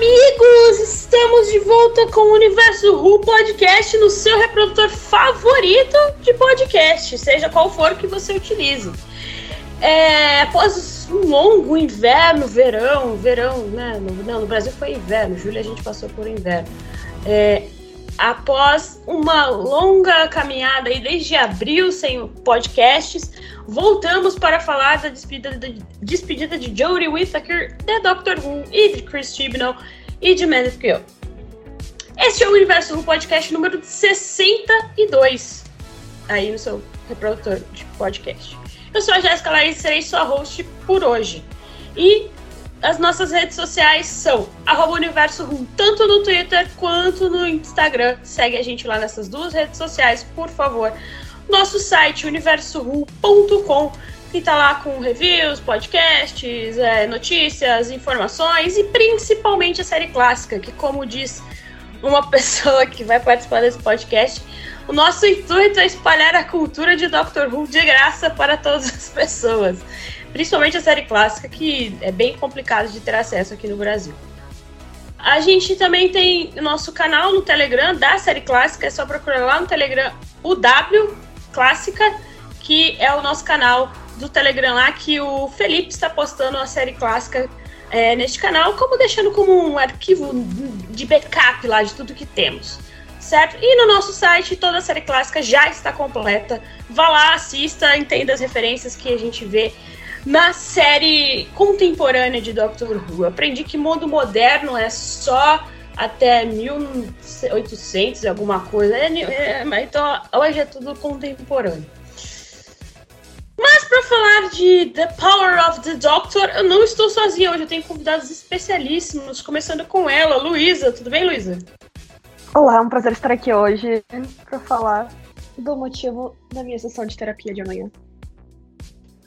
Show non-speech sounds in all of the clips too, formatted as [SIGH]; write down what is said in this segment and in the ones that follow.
Amigos! Estamos de volta com o Universo Who Podcast no seu reprodutor favorito de podcast, seja qual for que você utilize. É, após um longo inverno, verão, verão, né? No, não, no Brasil foi inverno, Júlia a gente passou por inverno. É, após uma longa caminhada aí desde abril sem podcasts, voltamos para falar da despedida de, despedida de Jodie Whittaker, de Doctor Who e de Chris Chibnall e de Meredith Gill. Este é o Universo Who Podcast número 62 aí no seu reprodutor de podcast. Eu sou a Jéssica Larissa e serei sua host por hoje. E as nossas redes sociais são arroba Universo Room, tanto no Twitter quanto no Instagram. Segue a gente lá nessas duas redes sociais, por favor. Nosso site, universoru.com, que tá lá com reviews, podcasts, é, notícias, informações e principalmente a série clássica, que como diz uma [LAUGHS] pessoa que vai participar desse podcast, o nosso intuito é espalhar a cultura de Doctor Who de graça para todas as pessoas principalmente a série clássica, que é bem complicado de ter acesso aqui no Brasil. A gente também tem o nosso canal no Telegram da série clássica, é só procurar lá no Telegram o W Clássica, que é o nosso canal do Telegram lá, que o Felipe está postando a série clássica é, neste canal, como deixando como um arquivo de backup lá de tudo que temos. Certo? E no nosso site toda a série clássica já está completa. Vá lá, assista, entenda as referências que a gente vê na série contemporânea de Doctor Who. Eu aprendi que mundo moderno é só até 1800 alguma coisa. É, é, então hoje é tudo contemporâneo. Mas para falar de The Power of the Doctor, eu não estou sozinha hoje. Eu tenho convidados especialíssimos, começando com ela, Luísa. Tudo bem, Luísa? Olá, é um prazer estar aqui hoje para falar do motivo da minha sessão de terapia de amanhã.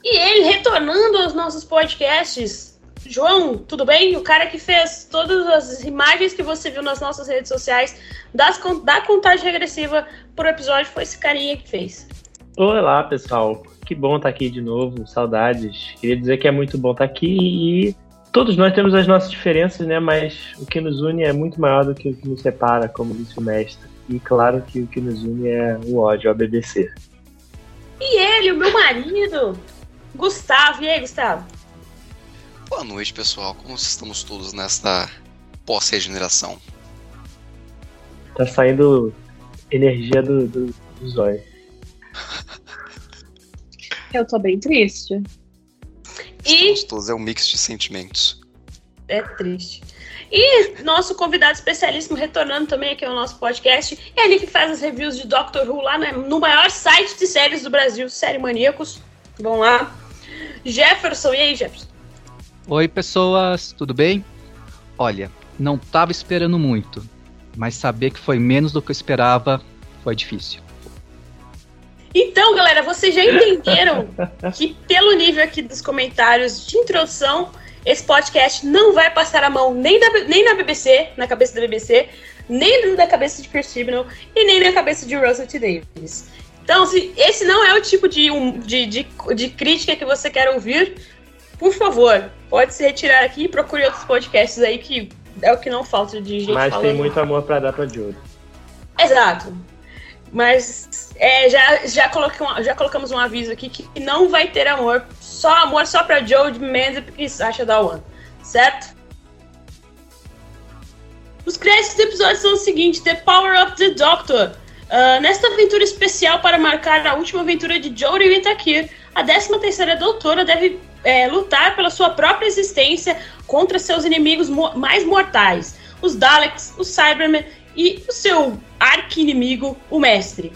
E ele retornando aos nossos podcasts. João, tudo bem? O cara que fez todas as imagens que você viu nas nossas redes sociais das, da contagem regressiva por episódio foi esse carinha que fez. Olá, pessoal. Que bom estar aqui de novo. Saudades. Queria dizer que é muito bom estar aqui e todos nós temos as nossas diferenças, né? Mas o que nos une é muito maior do que o que nos separa, como disse o mestre. E claro que o que nos une é o ódio ao BBC. E ele, o meu marido, Gustavo. E aí, Gustavo? Boa noite, pessoal. Como estamos todos nesta pós-regeneração? Tá saindo energia do, do, do zóio. Eu tô bem triste. Estamos e... todos, é um mix de sentimentos. É triste. E nosso convidado especialíssimo retornando também aqui ao nosso podcast é ele que faz as reviews de Doctor Who lá no maior site de séries do Brasil, Série Maníacos. Vão lá, Jefferson, e aí, Jefferson? Oi, pessoas, tudo bem? Olha, não tava esperando muito, mas saber que foi menos do que eu esperava foi difícil. Então, galera, vocês já entenderam [LAUGHS] que, pelo nível aqui dos comentários de introdução, esse podcast não vai passar a mão nem, da, nem na BBC, na cabeça da BBC, nem na cabeça de Chris Chibnall e nem na cabeça de Russell T. Davis. Então, se esse não é o tipo de, de, de, de crítica que você quer ouvir, por favor, pode se retirar aqui e procure outros podcasts aí que é o que não falta de gente Mas falando. tem muito amor para dar pra Jude. Exato. Mas é, já, já, um, já colocamos um aviso aqui que não vai ter amor. Só amor só pra Jodie Mendes e Sasha Dawan. Certo? Os créditos do episódio são os seguintes: The Power of the Doctor. Uh, nesta aventura especial para marcar a última aventura de Jodie Whittaker, a 13ª doutora deve é, lutar pela sua própria existência contra seus inimigos mo mais mortais, os Daleks, os Cybermen e o seu arqui-inimigo, o Mestre.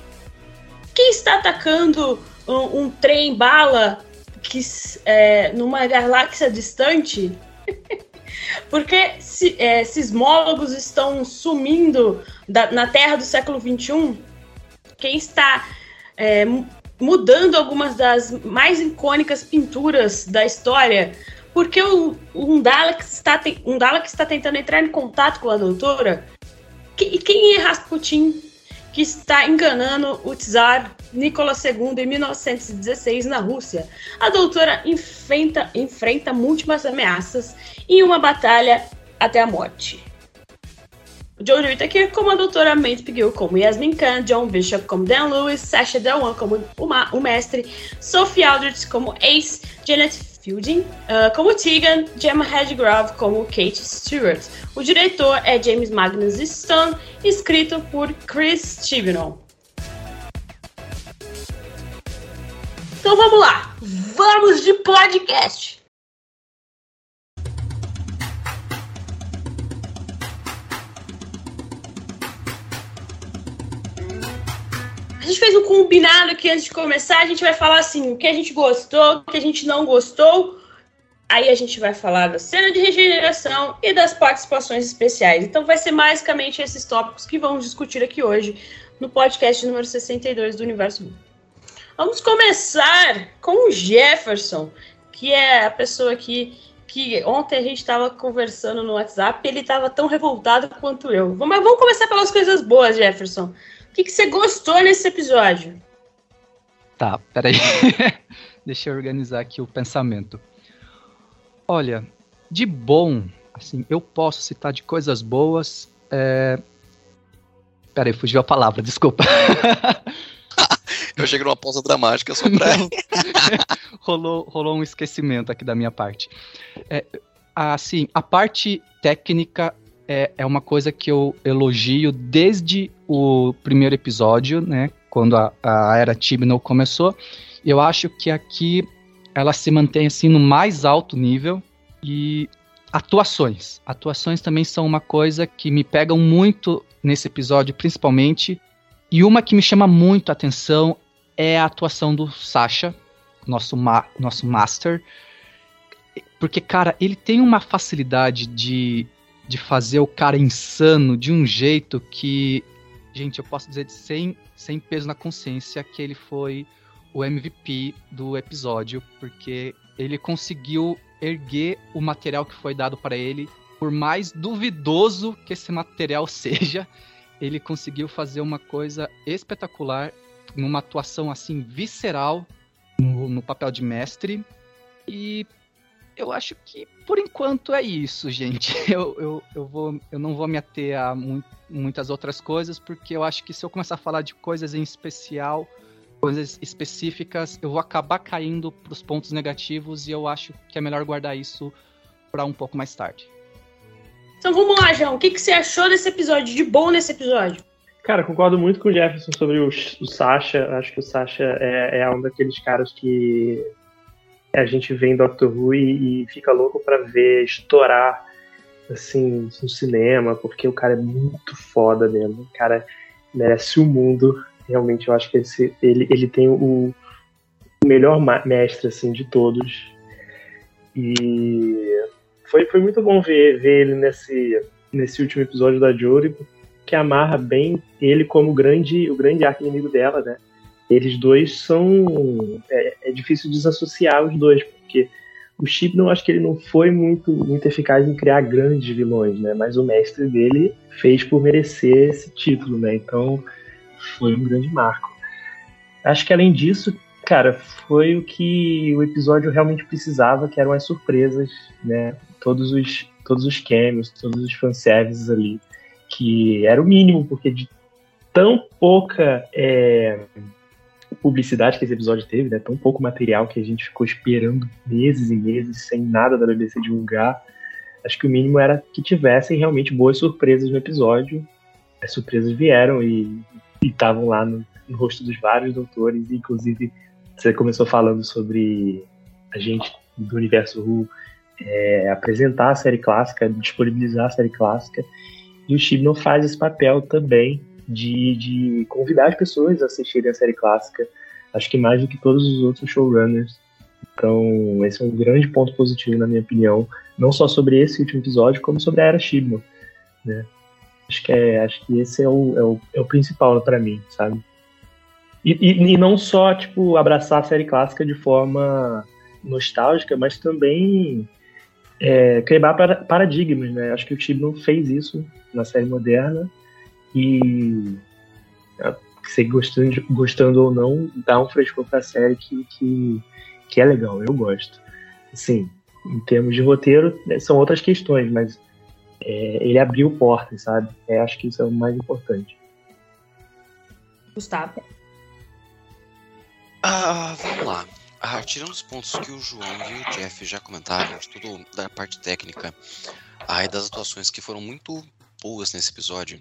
Quem está atacando um, um trem-bala que, é, numa galáxia distante? [LAUGHS] Porque se, é, sismólogos estão sumindo da, na Terra do século XXI quem está é, mudando algumas das mais icônicas pinturas da história, porque o, um Dalek está um Dalek está tentando entrar em contato com a doutora. E quem é Rasputin que está enganando o czar Nicolas II em 1916 na Rússia? A doutora enfrenta, enfrenta múltiplas ameaças em uma batalha até a morte. Jodie Whittaker como a doutora Maitre Piguel como Yasmin Khan, John Bishop como Dan Lewis, Sasha Delwan como o, o mestre, Sophie Aldrich como Ace, Janet Fielding uh, como Tegan, Gemma Hedgrove como Kate Stewart. O diretor é James Magnus Stone, escrito por Chris Chibnall. Então vamos lá, vamos de podcast! Gente fez um combinado que antes de começar a gente vai falar assim, o que a gente gostou, o que a gente não gostou. Aí a gente vai falar da cena de regeneração e das participações especiais. Então vai ser basicamente esses tópicos que vamos discutir aqui hoje no podcast número 62 do Universo Vamos começar com o Jefferson, que é a pessoa que, que ontem a gente estava conversando no WhatsApp, ele estava tão revoltado quanto eu. Mas vamos começar pelas coisas boas, Jefferson que, que você gostou nesse episódio? Tá, peraí. [LAUGHS] Deixa eu organizar aqui o pensamento. Olha, de bom, assim, eu posso citar de coisas boas. É... Peraí, fugiu a palavra, desculpa. [LAUGHS] eu cheguei numa pausa dramática só pra. [LAUGHS] rolou, rolou um esquecimento aqui da minha parte. É, assim, a parte técnica é, é uma coisa que eu elogio desde o primeiro episódio, né? Quando a, a era Tibnall começou. Eu acho que aqui ela se mantém assim no mais alto nível e atuações. Atuações também são uma coisa que me pegam muito nesse episódio, principalmente. E uma que me chama muito a atenção é a atuação do Sasha, nosso, ma nosso master. Porque, cara, ele tem uma facilidade de de fazer o cara insano de um jeito que, gente, eu posso dizer sem, sem peso na consciência que ele foi o MVP do episódio, porque ele conseguiu erguer o material que foi dado para ele, por mais duvidoso que esse material [LAUGHS] seja, ele conseguiu fazer uma coisa espetacular, numa atuação assim visceral no, no papel de mestre. E eu acho que por enquanto é isso, [LAUGHS] gente. Eu, eu, eu, vou, eu não vou me ater a mu muitas outras coisas, porque eu acho que se eu começar a falar de coisas em especial, coisas específicas, eu vou acabar caindo para os pontos negativos e eu acho que é melhor guardar isso para um pouco mais tarde. Então vamos lá, João. O que, que você achou desse episódio, de bom nesse episódio? Cara, concordo muito com o Jefferson sobre o, o Sasha. Acho que o Sasha é, é um daqueles caras que a gente vê em Doctor Who e, e fica louco para ver estourar assim no cinema, porque o cara é muito foda mesmo. O cara merece o mundo. Realmente, eu acho que esse, ele, ele tem o, melhor mestre assim de todos. E foi, foi muito bom ver, ver ele nesse, nesse último episódio da Jory, que amarra bem ele como grande, o grande arco inimigo dela, né? Eles dois são. É, é, difícil desassociar os dois, porque o Chip não acho que ele não foi muito, muito eficaz em criar grandes vilões, né? Mas o mestre dele fez por merecer esse título, né? Então foi um grande marco. Acho que além disso, cara, foi o que o episódio realmente precisava, que eram as surpresas, né? Todos os, todos os cameos, todos os fanservices ali, que era o mínimo, porque de tão pouca é, publicidade que esse episódio teve, né? Tão pouco material que a gente ficou esperando meses e meses sem nada da BBC divulgar. Acho que o mínimo era que tivessem realmente boas surpresas no episódio. As surpresas vieram e estavam lá no, no, rosto dos vários doutores. Inclusive, você começou falando sobre a gente do universo Who é, apresentar a série clássica, disponibilizar a série clássica. E o Chibnall faz esse papel também de, de convidar as pessoas a assistirem a série clássica, acho que mais do que todos os outros showrunners. Então, esse é um grande ponto positivo, na minha opinião, não só sobre esse último episódio, como sobre a Era Shibno, né? Acho que, é, acho que esse é o, é o, é o principal para mim, sabe? E, e, e, não só, tipo, abraçar a série clássica de forma nostálgica, mas também é, quebrar paradigmas, né? Acho que o Tibnon fez isso na série moderna e se gostando, gostando ou não, dá um frescor pra série que, que, que é legal, eu gosto. Assim, em termos de roteiro, né, são outras questões, mas é, ele abriu portas, sabe? É, acho que isso é o mais importante. Gustavo? Ah, vamos lá. Ah, tirando os pontos que o João e o Jeff já comentaram, de tudo da parte técnica, ah, e das atuações que foram muito boas nesse episódio,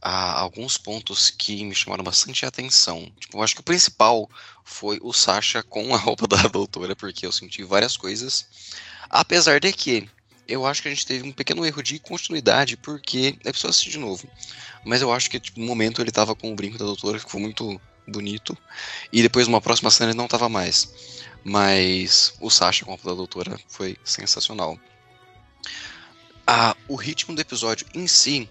há alguns pontos que me chamaram bastante atenção. Tipo, eu acho que o principal foi o Sasha com a roupa [LAUGHS] da doutora, porque eu senti várias coisas. Apesar de que eu acho que a gente teve um pequeno erro de continuidade, porque é preciso assistir de novo. Mas eu acho que tipo, no momento ele tava com o brinco da doutora, ficou muito bonito. E depois, numa próxima cena, ele não tava mais. Mas o Sasha com a roupa da doutora foi sensacional. Ah, o ritmo do episódio em si,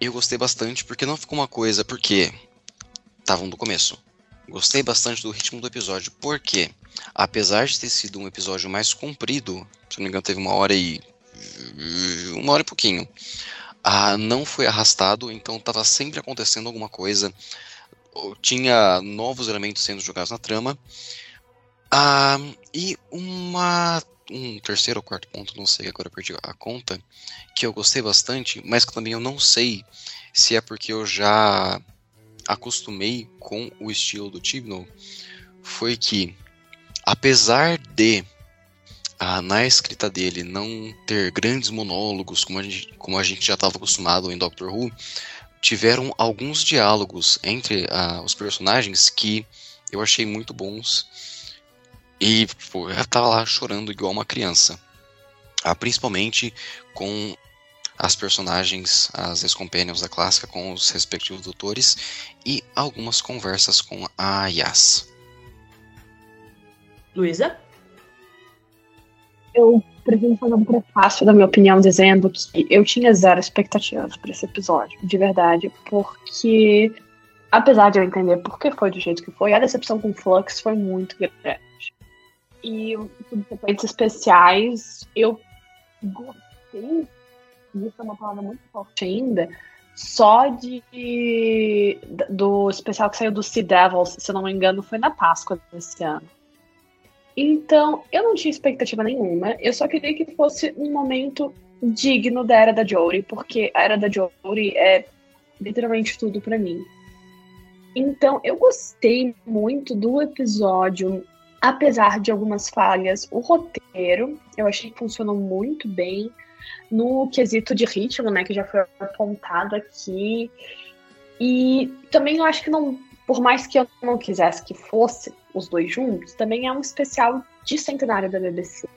eu gostei bastante, porque não ficou uma coisa, porque estavam do começo. Gostei bastante do ritmo do episódio, porque, apesar de ter sido um episódio mais comprido, se não me engano, teve uma hora e. uma hora e pouquinho. Ah, não foi arrastado, então estava sempre acontecendo alguma coisa. Tinha novos elementos sendo jogados na trama. Ah, e uma um terceiro ou quarto ponto, não sei, agora perdi a conta, que eu gostei bastante, mas que também eu não sei se é porque eu já acostumei com o estilo do Tibnall, foi que, apesar de ah, na escrita dele não ter grandes monólogos como a gente, como a gente já estava acostumado em Doctor Who, tiveram alguns diálogos entre ah, os personagens que eu achei muito bons e tipo, eu tava lá chorando igual uma criança. Ah, principalmente com as personagens, as ex-companions da clássica com os respectivos doutores e algumas conversas com a Yas. Luísa? Eu preciso fazer um prefácio da minha opinião dizendo que eu tinha zero expectativas para esse episódio, de verdade, porque apesar de eu entender por que foi do jeito que foi, a decepção com Flux foi muito grande. E subsequentes especiais, eu gostei, isso é uma palavra muito forte ainda, só de do especial que saiu do Sea Devils, se não me engano, foi na Páscoa desse ano. Então, eu não tinha expectativa nenhuma, eu só queria que fosse um momento digno da Era da Jory, porque a Era da Jory é literalmente tudo para mim. Então, eu gostei muito do episódio apesar de algumas falhas, o roteiro eu achei que funcionou muito bem no quesito de ritmo, né, que já foi apontado aqui. E também eu acho que não, por mais que eu não quisesse que fosse os dois juntos, também é um especial de centenário da BBC.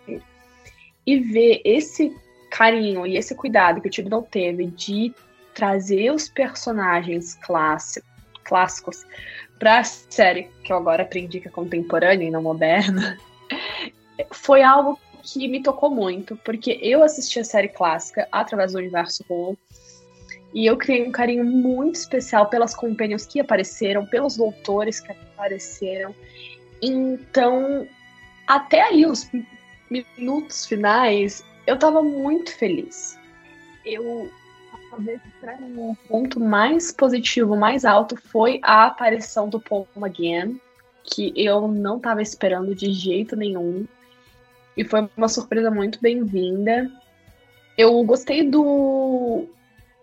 E ver esse carinho e esse cuidado que o Tibnall teve de trazer os personagens clássicos, clássicos pra série, que eu agora aprendi que é contemporânea e não moderna, [LAUGHS] foi algo que me tocou muito, porque eu assisti a série clássica através do universo Who, e eu criei um carinho muito especial pelas companions que apareceram, pelos doutores que apareceram. Então, até aí, os minutos finais, eu tava muito feliz. Eu talvez para mim o ponto mais positivo, mais alto foi a aparição do Paul McGann, que eu não estava esperando de jeito nenhum. E foi uma surpresa muito bem-vinda. Eu gostei do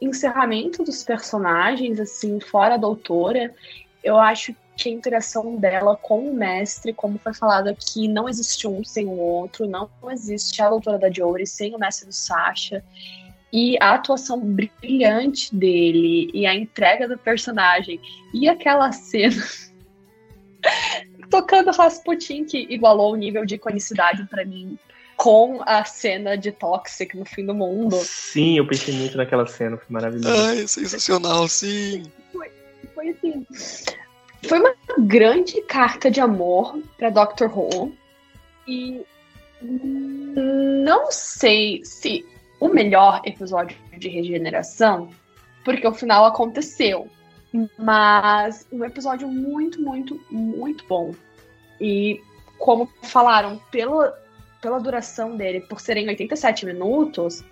encerramento dos personagens, assim, fora a doutora. Eu acho que a interação dela com o mestre, como foi falado aqui, não existe um sem o outro, não existe a doutora da Jory sem o mestre do Sasha. E a atuação brilhante dele e a entrega do personagem e aquela cena [LAUGHS] tocando Rasputin que igualou o nível de iconicidade para mim com a cena de Toxic no fim do mundo. Sim, eu pensei muito naquela cena, foi maravilhoso. Ai, sensacional, sim. Foi, foi assim. Foi uma grande carta de amor para Doctor Who. E não sei se o melhor episódio de regeneração, porque o final aconteceu. Mas um episódio muito, muito, muito bom. E como falaram, pela, pela duração dele, por serem 87 minutos,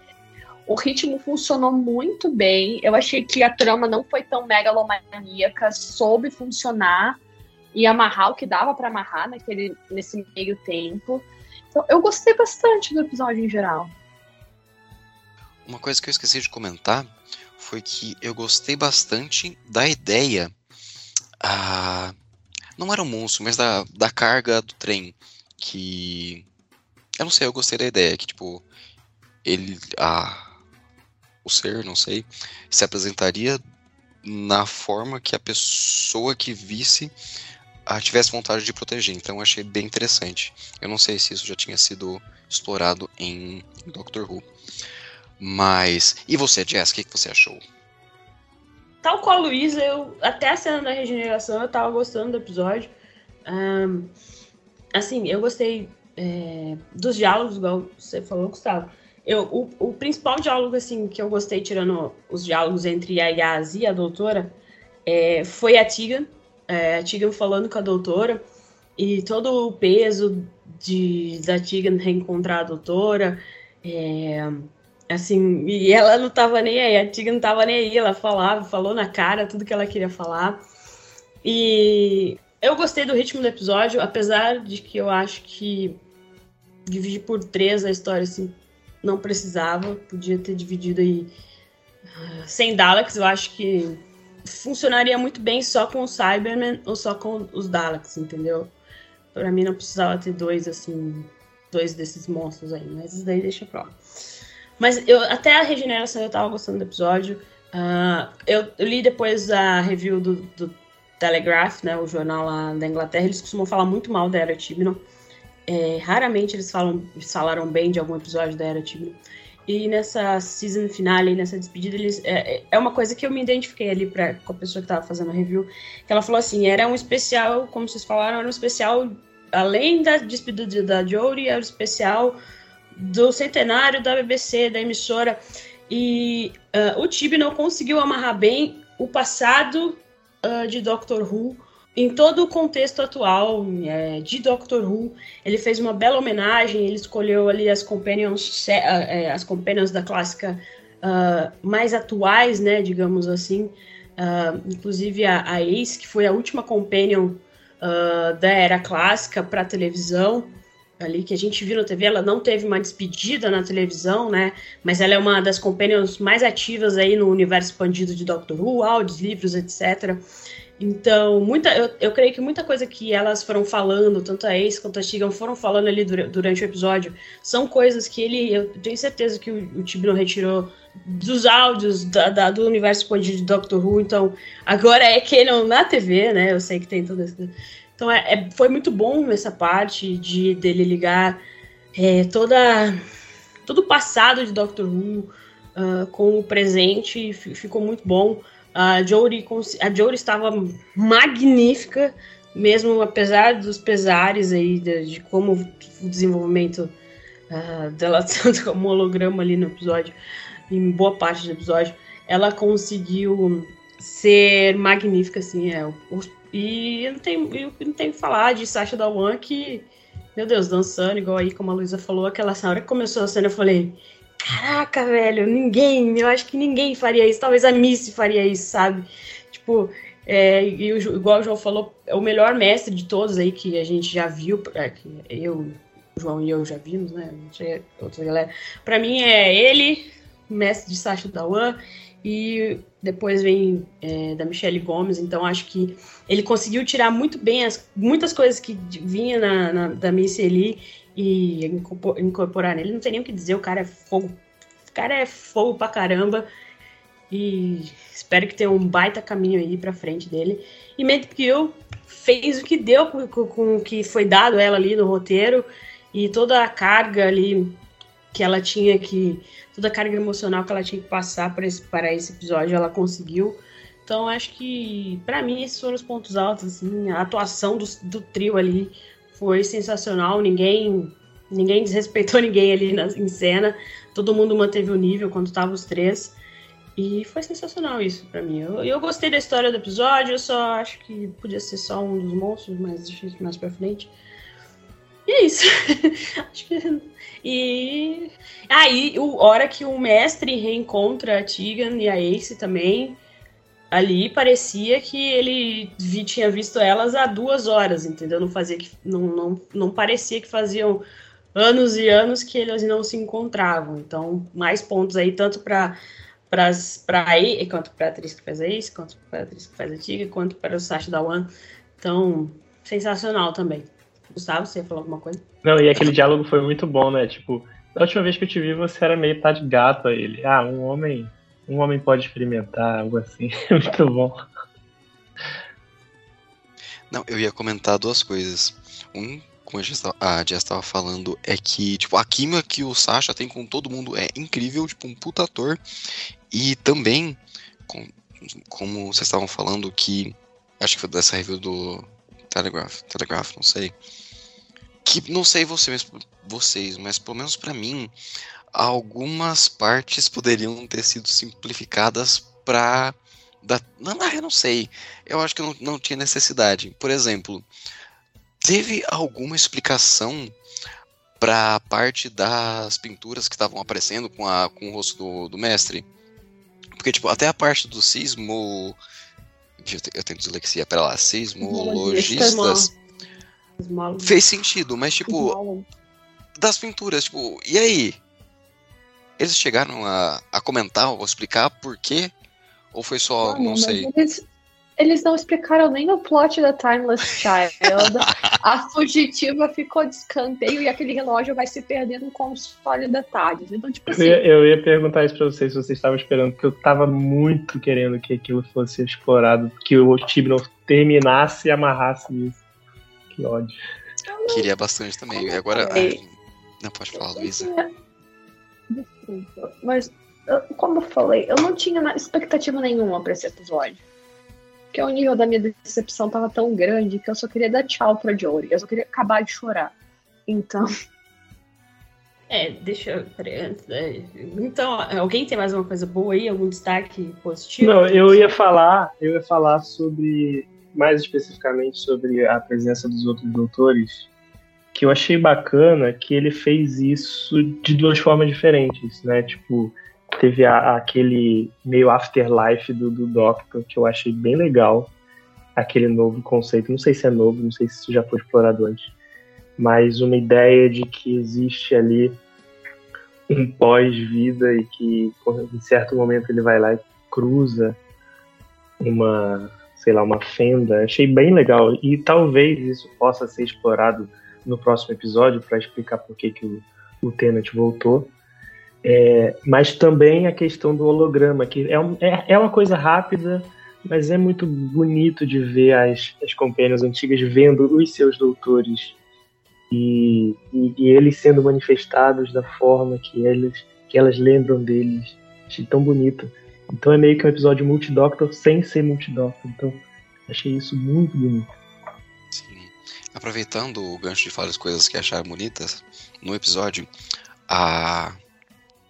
o ritmo funcionou muito bem. Eu achei que a trama não foi tão megalomaníaca, soube funcionar e amarrar o que dava para amarrar naquele, nesse meio tempo. Então, eu gostei bastante do episódio em geral. Uma coisa que eu esqueci de comentar foi que eu gostei bastante da ideia. Ah, não era um monstro, mas da, da carga do trem. Que. Eu não sei, eu gostei da ideia. Que, tipo, ele. Ah, o ser, não sei, se apresentaria na forma que a pessoa que visse ah, tivesse vontade de proteger. Então eu achei bem interessante. Eu não sei se isso já tinha sido explorado em Doctor Who. Mas. E você, Jess, o que, que você achou? Tal qual a Luísa, eu até a cena da regeneração eu tava gostando do episódio. Um, assim, eu gostei é, dos diálogos, igual você falou, Gustavo. Eu, o, o, principal diálogo assim que eu gostei, tirando os diálogos entre a Yaz e a doutora, é, foi a Tigan. É, a Tigan falando com a doutora e todo o peso de, da Tigan reencontrar a doutora. É, assim, e ela não tava nem aí, a Tigan não tava nem aí, ela falava, falou na cara tudo que ela queria falar. E eu gostei do ritmo do episódio, apesar de que eu acho que dividir por três a história assim não precisava, podia ter dividido aí sem Daleks, eu acho que funcionaria muito bem só com o Cybermen ou só com os Daleks, entendeu? Para mim não precisava ter dois assim, dois desses monstros aí, mas isso daí deixa pra lá. Mas eu até a regeneração eu tava gostando do episódio. Uh, eu, eu, li depois a review do, do Telegraph, né, o jornal lá da Inglaterra, eles costumam falar muito mal da Era Tibnon. É, raramente eles falam, falaram bem de algum episódio da Era Tibno. E nessa season finale, nessa despedida, eles, é, é, uma coisa que eu me identifiquei ali pra, com a pessoa que estava fazendo a review. Que ela falou assim: era um especial, como vocês falaram, era um especial, além da despedida da Jodie, era um especial do centenário da BBC, da emissora. E uh, o Tibi não conseguiu amarrar bem o passado uh, de Doctor Who em todo o contexto atual é, de Doctor Who, ele fez uma bela homenagem, ele escolheu ali as companions, é, as companions da clássica uh, mais atuais, né, digamos assim, uh, inclusive a, a, Ace, que foi a última companion uh, da era clássica para televisão, ali que a gente viu na TV, ela não teve uma despedida na televisão, né, mas ela é uma das companions mais ativas aí no universo expandido de Doctor Who, áudios, livros, etc., então, muita, eu, eu creio que muita coisa que elas foram falando, tanto a Ace quanto a Tegan foram falando ali dura, durante o episódio, são coisas que ele, eu tenho certeza que o, o Tibnon retirou dos áudios da, da, do universo expandido de Doctor Who, então agora é Canon na TV, né? Eu sei que tem tudo isso. Então é, é, foi muito bom essa parte de dele ligar é, toda todo o passado de Doctor Who uh, com o presente, ficou muito bom. A Jory, a Jory estava magnífica, mesmo apesar dos pesares aí de, de como o desenvolvimento uh, dela [LAUGHS] tanto como holograma ali no episódio, em boa parte do episódio, ela conseguiu ser magnífica, assim, é. O, e eu não tenho, eu não tenho que falar de Sasha Dawan que, meu Deus, dançando, igual aí, como a Luísa falou, aquela hora que começou a cena, eu falei, caraca, velho, ninguém, eu acho que ninguém faria isso, talvez a Missy faria isso, sabe? Tipo, é, e o, igual o João falou, é o melhor mestre de todos aí que a gente já viu, é, que eu, o João e eu já vimos, né? Outra galera. Pra mim é ele, mestre de Sacha Dawan, e depois vem é, da Michelle Gomes, então acho que ele conseguiu tirar muito bem as, muitas coisas que vinha na, na da Missy ali e incorporar nele. Não tem nem o que dizer, o cara é fogo. O cara é fogo pra caramba. E espero que tenha um baita caminho aí pra frente dele. E Matt Gill fez o que deu com, com, com o que foi dado ela ali no roteiro. E toda a carga ali que ela tinha que. Toda a carga emocional que ela tinha que passar para esse, para esse episódio, ela conseguiu. Então acho que, para mim, esses foram os pontos altos, assim, a atuação do, do trio ali foi sensacional, ninguém ninguém desrespeitou [LAUGHS] ninguém ali na, em cena, todo mundo manteve o nível quando estavam os três. E foi sensacional isso pra mim. Eu, eu gostei da história do episódio, eu só acho que podia ser só um dos monstros, mas mais pra frente. E é isso. [LAUGHS] acho que. E. Aí, a hora que o mestre reencontra a Tegan e a Ace também ali parecia que ele vi, tinha visto elas há duas horas, entendeu? Não fazia que não, não, não parecia que faziam anos e anos que eles não se encontravam. Então, mais pontos aí tanto para para a quanto para a atriz que faz a Ace, quanto para a atriz que faz a Tiga, quanto para o Sacha da One. Então, sensacional também. Gustavo, você ia falar alguma coisa? Não, e aquele diálogo foi muito bom, né? Tipo, da última vez que eu te vi, você era meio tá de gato a ele. Ah, um homem um homem pode experimentar, algo assim. [LAUGHS] Muito bom. Não, eu ia comentar duas coisas. Um, como a Jess estava falando, é que tipo, a química que o Sasha tem com todo mundo é incrível, tipo, um puta ator. E também, com, como vocês estavam falando, que acho que foi dessa review do Telegraph, Telegraph, não sei. Que não sei vocês, vocês, mas pelo menos para mim, algumas partes poderiam ter sido simplificadas para da... não, eu não sei. Eu acho que não, não tinha necessidade. Por exemplo, teve alguma explicação para a parte das pinturas que estavam aparecendo com, a, com o rosto do, do mestre? Porque, tipo, até a parte do sismo. Eu tenho dislexia, pera lá, sismologistas. Fez sentido, mas, tipo, das pinturas, tipo, e aí? Eles chegaram a, a comentar ou explicar por quê? Ou foi só, não, não sei? Eles, eles não explicaram nem o plot da Timeless Child. a [LAUGHS] fugitiva ficou de escanteio e aquele relógio vai se perder no console da tarde. Então, tipo assim. Eu ia, eu ia perguntar isso pra vocês se vocês estavam esperando, porque eu tava muito querendo que aquilo fosse explorado, que o Tibnon terminasse e amarrasse isso. Que ódio. Queria bastante também. Agora. Ai, não pode falar, Luísa. Desculpa, mas como eu falei, eu não tinha expectativa nenhuma para esse episódio. Porque o nível da minha decepção tava tão grande que eu só queria dar tchau pra Jory. Eu só queria acabar de chorar. Então. [LAUGHS] É, deixa eu. É, então, alguém tem mais uma coisa boa aí? Algum destaque positivo? Não, eu ia falar, eu ia falar sobre. Mais especificamente sobre a presença dos outros doutores que eu achei bacana que ele fez isso de duas formas diferentes, né? Tipo, teve a, aquele meio afterlife do, do Doctor, que eu achei bem legal, aquele novo conceito. Não sei se é novo, não sei se isso já foi explorado antes, mas uma ideia de que existe ali um pós-vida e que em certo momento ele vai lá e cruza uma, sei lá, uma fenda. Achei bem legal e talvez isso possa ser explorado no próximo episódio para explicar por que, que o, o Tenant voltou. É, mas também a questão do holograma, que é, um, é, é, uma coisa rápida, mas é muito bonito de ver as, as companhias antigas vendo os seus doutores e, e, e, eles sendo manifestados da forma que, eles, que elas lembram deles. Achei tão bonito. Então é meio que um episódio multidoctor sem ser multidoctor. Então achei isso muito bonito. Aproveitando o gancho de falar as coisas que acharam bonitas no episódio, a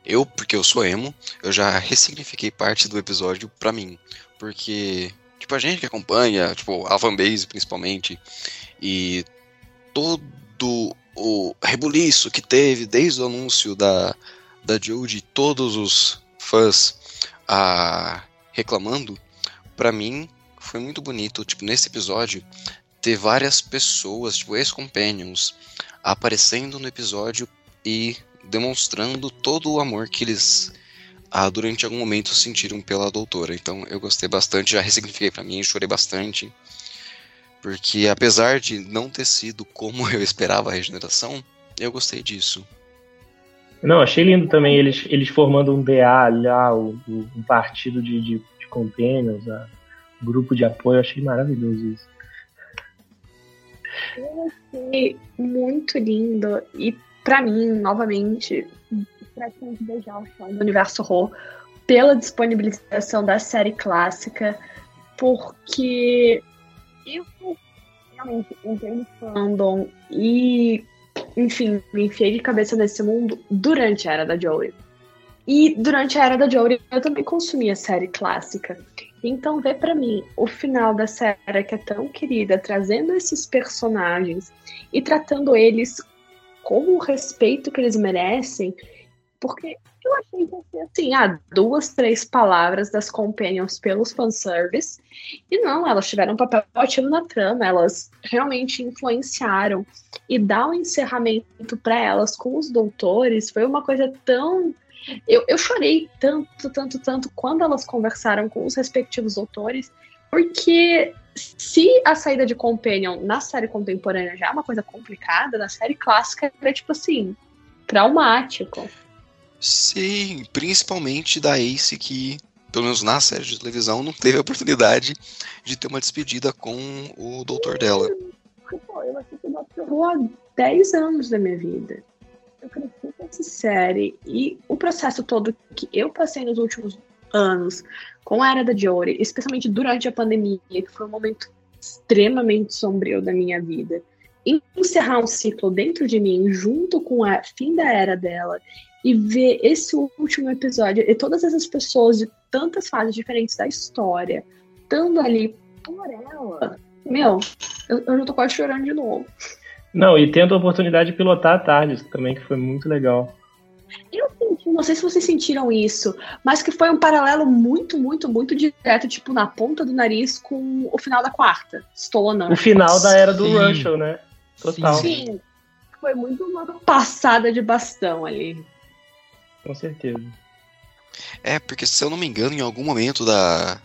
eu, porque eu sou emo, eu já ressignifiquei parte do episódio pra mim. Porque, tipo, a gente que acompanha, tipo, a fanbase principalmente, e todo o rebuliço que teve desde o anúncio da, da Jodie, todos os fãs reclamando, para mim foi muito bonito, tipo, nesse episódio, ter várias pessoas, tipo ex-companions, aparecendo no episódio e demonstrando todo o amor que eles ah, durante algum momento sentiram pela doutora. Então eu gostei bastante, já ressignifiquei para mim, chorei bastante. Porque apesar de não ter sido como [LAUGHS] eu esperava a regeneração, eu gostei disso. Não, achei lindo também eles, eles formando um DA lá, o, o um partido de, de, de companions, um grupo de apoio, achei maravilhoso isso. Eu achei muito lindo e para mim, novamente, praticamente beijar o chão do universo Horror pela disponibilização da série clássica, porque eu realmente entrei no fandom e, enfim, me enfiei de cabeça nesse mundo durante a era da Joey. E durante a era da Jory, eu também consumia série clássica. Então, vê para mim o final da série que é tão querida, trazendo esses personagens e tratando eles com o respeito que eles merecem, porque eu achei que ia ser assim, ah, duas, três palavras das Companions pelos fanservice. E não, elas tiveram um papel ativo na trama, elas realmente influenciaram. E dar um encerramento para elas com os doutores foi uma coisa tão. Eu, eu chorei tanto, tanto, tanto quando elas conversaram com os respectivos doutores, porque se a saída de Companion na série contemporânea já é uma coisa complicada, na série clássica era tipo assim, traumático. Sim, principalmente da Ace que, pelo menos na série de televisão, não teve a oportunidade de ter uma despedida com o doutor dela. Pô, eu assisti o Doctor Who há 10 anos da minha vida. Eu cresci com essa série e o processo todo que eu passei nos últimos anos com a Era da Jory, especialmente durante a pandemia, que foi um momento extremamente sombrio da minha vida, encerrar um ciclo dentro de mim, junto com a fim da era dela, e ver esse último episódio e todas essas pessoas de tantas fases diferentes da história estando ali por ela. Meu, eu, eu já tô quase chorando de novo. Não, e tendo a oportunidade de pilotar a tarde também, que foi muito legal. Eu senti, não sei se vocês sentiram isso, mas que foi um paralelo muito, muito, muito direto, tipo, na ponta do nariz com o final da quarta. Stoner. O final da era do Sim. Russell, né? Total. Sim. Foi muito uma passada de bastão ali. Com certeza. É, porque se eu não me engano, em algum momento da,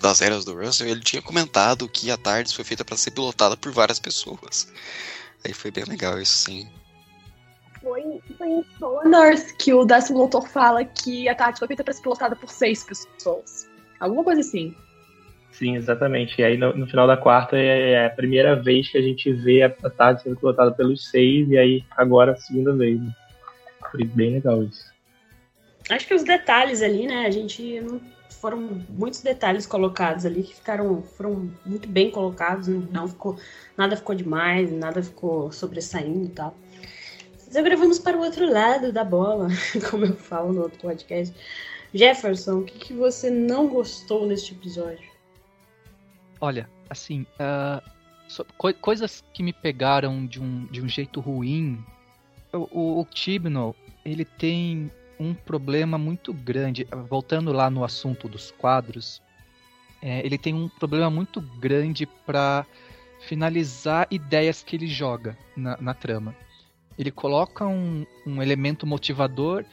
das eras do Russell, ele tinha comentado que a TARDIS foi feita para ser pilotada por várias pessoas. Aí foi bem legal isso, sim. Foi, foi em Sonars que o décimo doutor fala que a TARDIS foi feita para ser pilotada por seis pessoas. Alguma coisa assim. Sim, exatamente. E aí no, no final da quarta é, é, a primeira vez que a gente vê a, a TARDIS sendo pilotada pelos seis, e aí agora a segunda vez. Né? Foi bem legal isso. Acho que os detalhes ali, né? A gente foram muitos detalhes colocados ali que ficaram foram muito bem colocados, não ficou nada ficou demais, nada ficou sobressaindo e tal. Agora vamos para o outro lado da bola, [LAUGHS] como eu falo no outro podcast. Jefferson, o que, que você não gostou neste episódio? Olha, assim, uh, so, co coisas que me pegaram de um, de um jeito ruim. O, o, o ele tem um problema muito grande. Voltando lá no assunto dos quadros, é, ele tem um problema muito grande para finalizar ideias que ele joga na, na trama. Ele coloca um, um, elemento motivador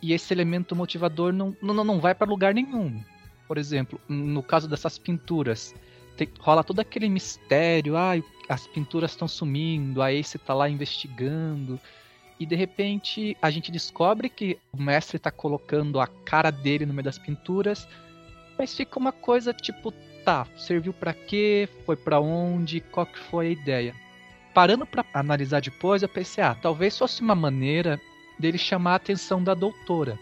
e esse elemento motivador não, não, não vai para lugar nenhum. Por exemplo, no caso dessas pinturas, tem, rola todo aquele mistério, ah, as pinturas estão sumindo, a Ace está lá investigando e de repente a gente descobre que o mestre está colocando a cara dele no meio das pinturas, mas fica uma coisa tipo, tá, serviu para quê? Foi para onde? Qual que foi a ideia? Parando para analisar depois, eu pensei, ah, talvez fosse uma maneira dele chamar a atenção da doutora.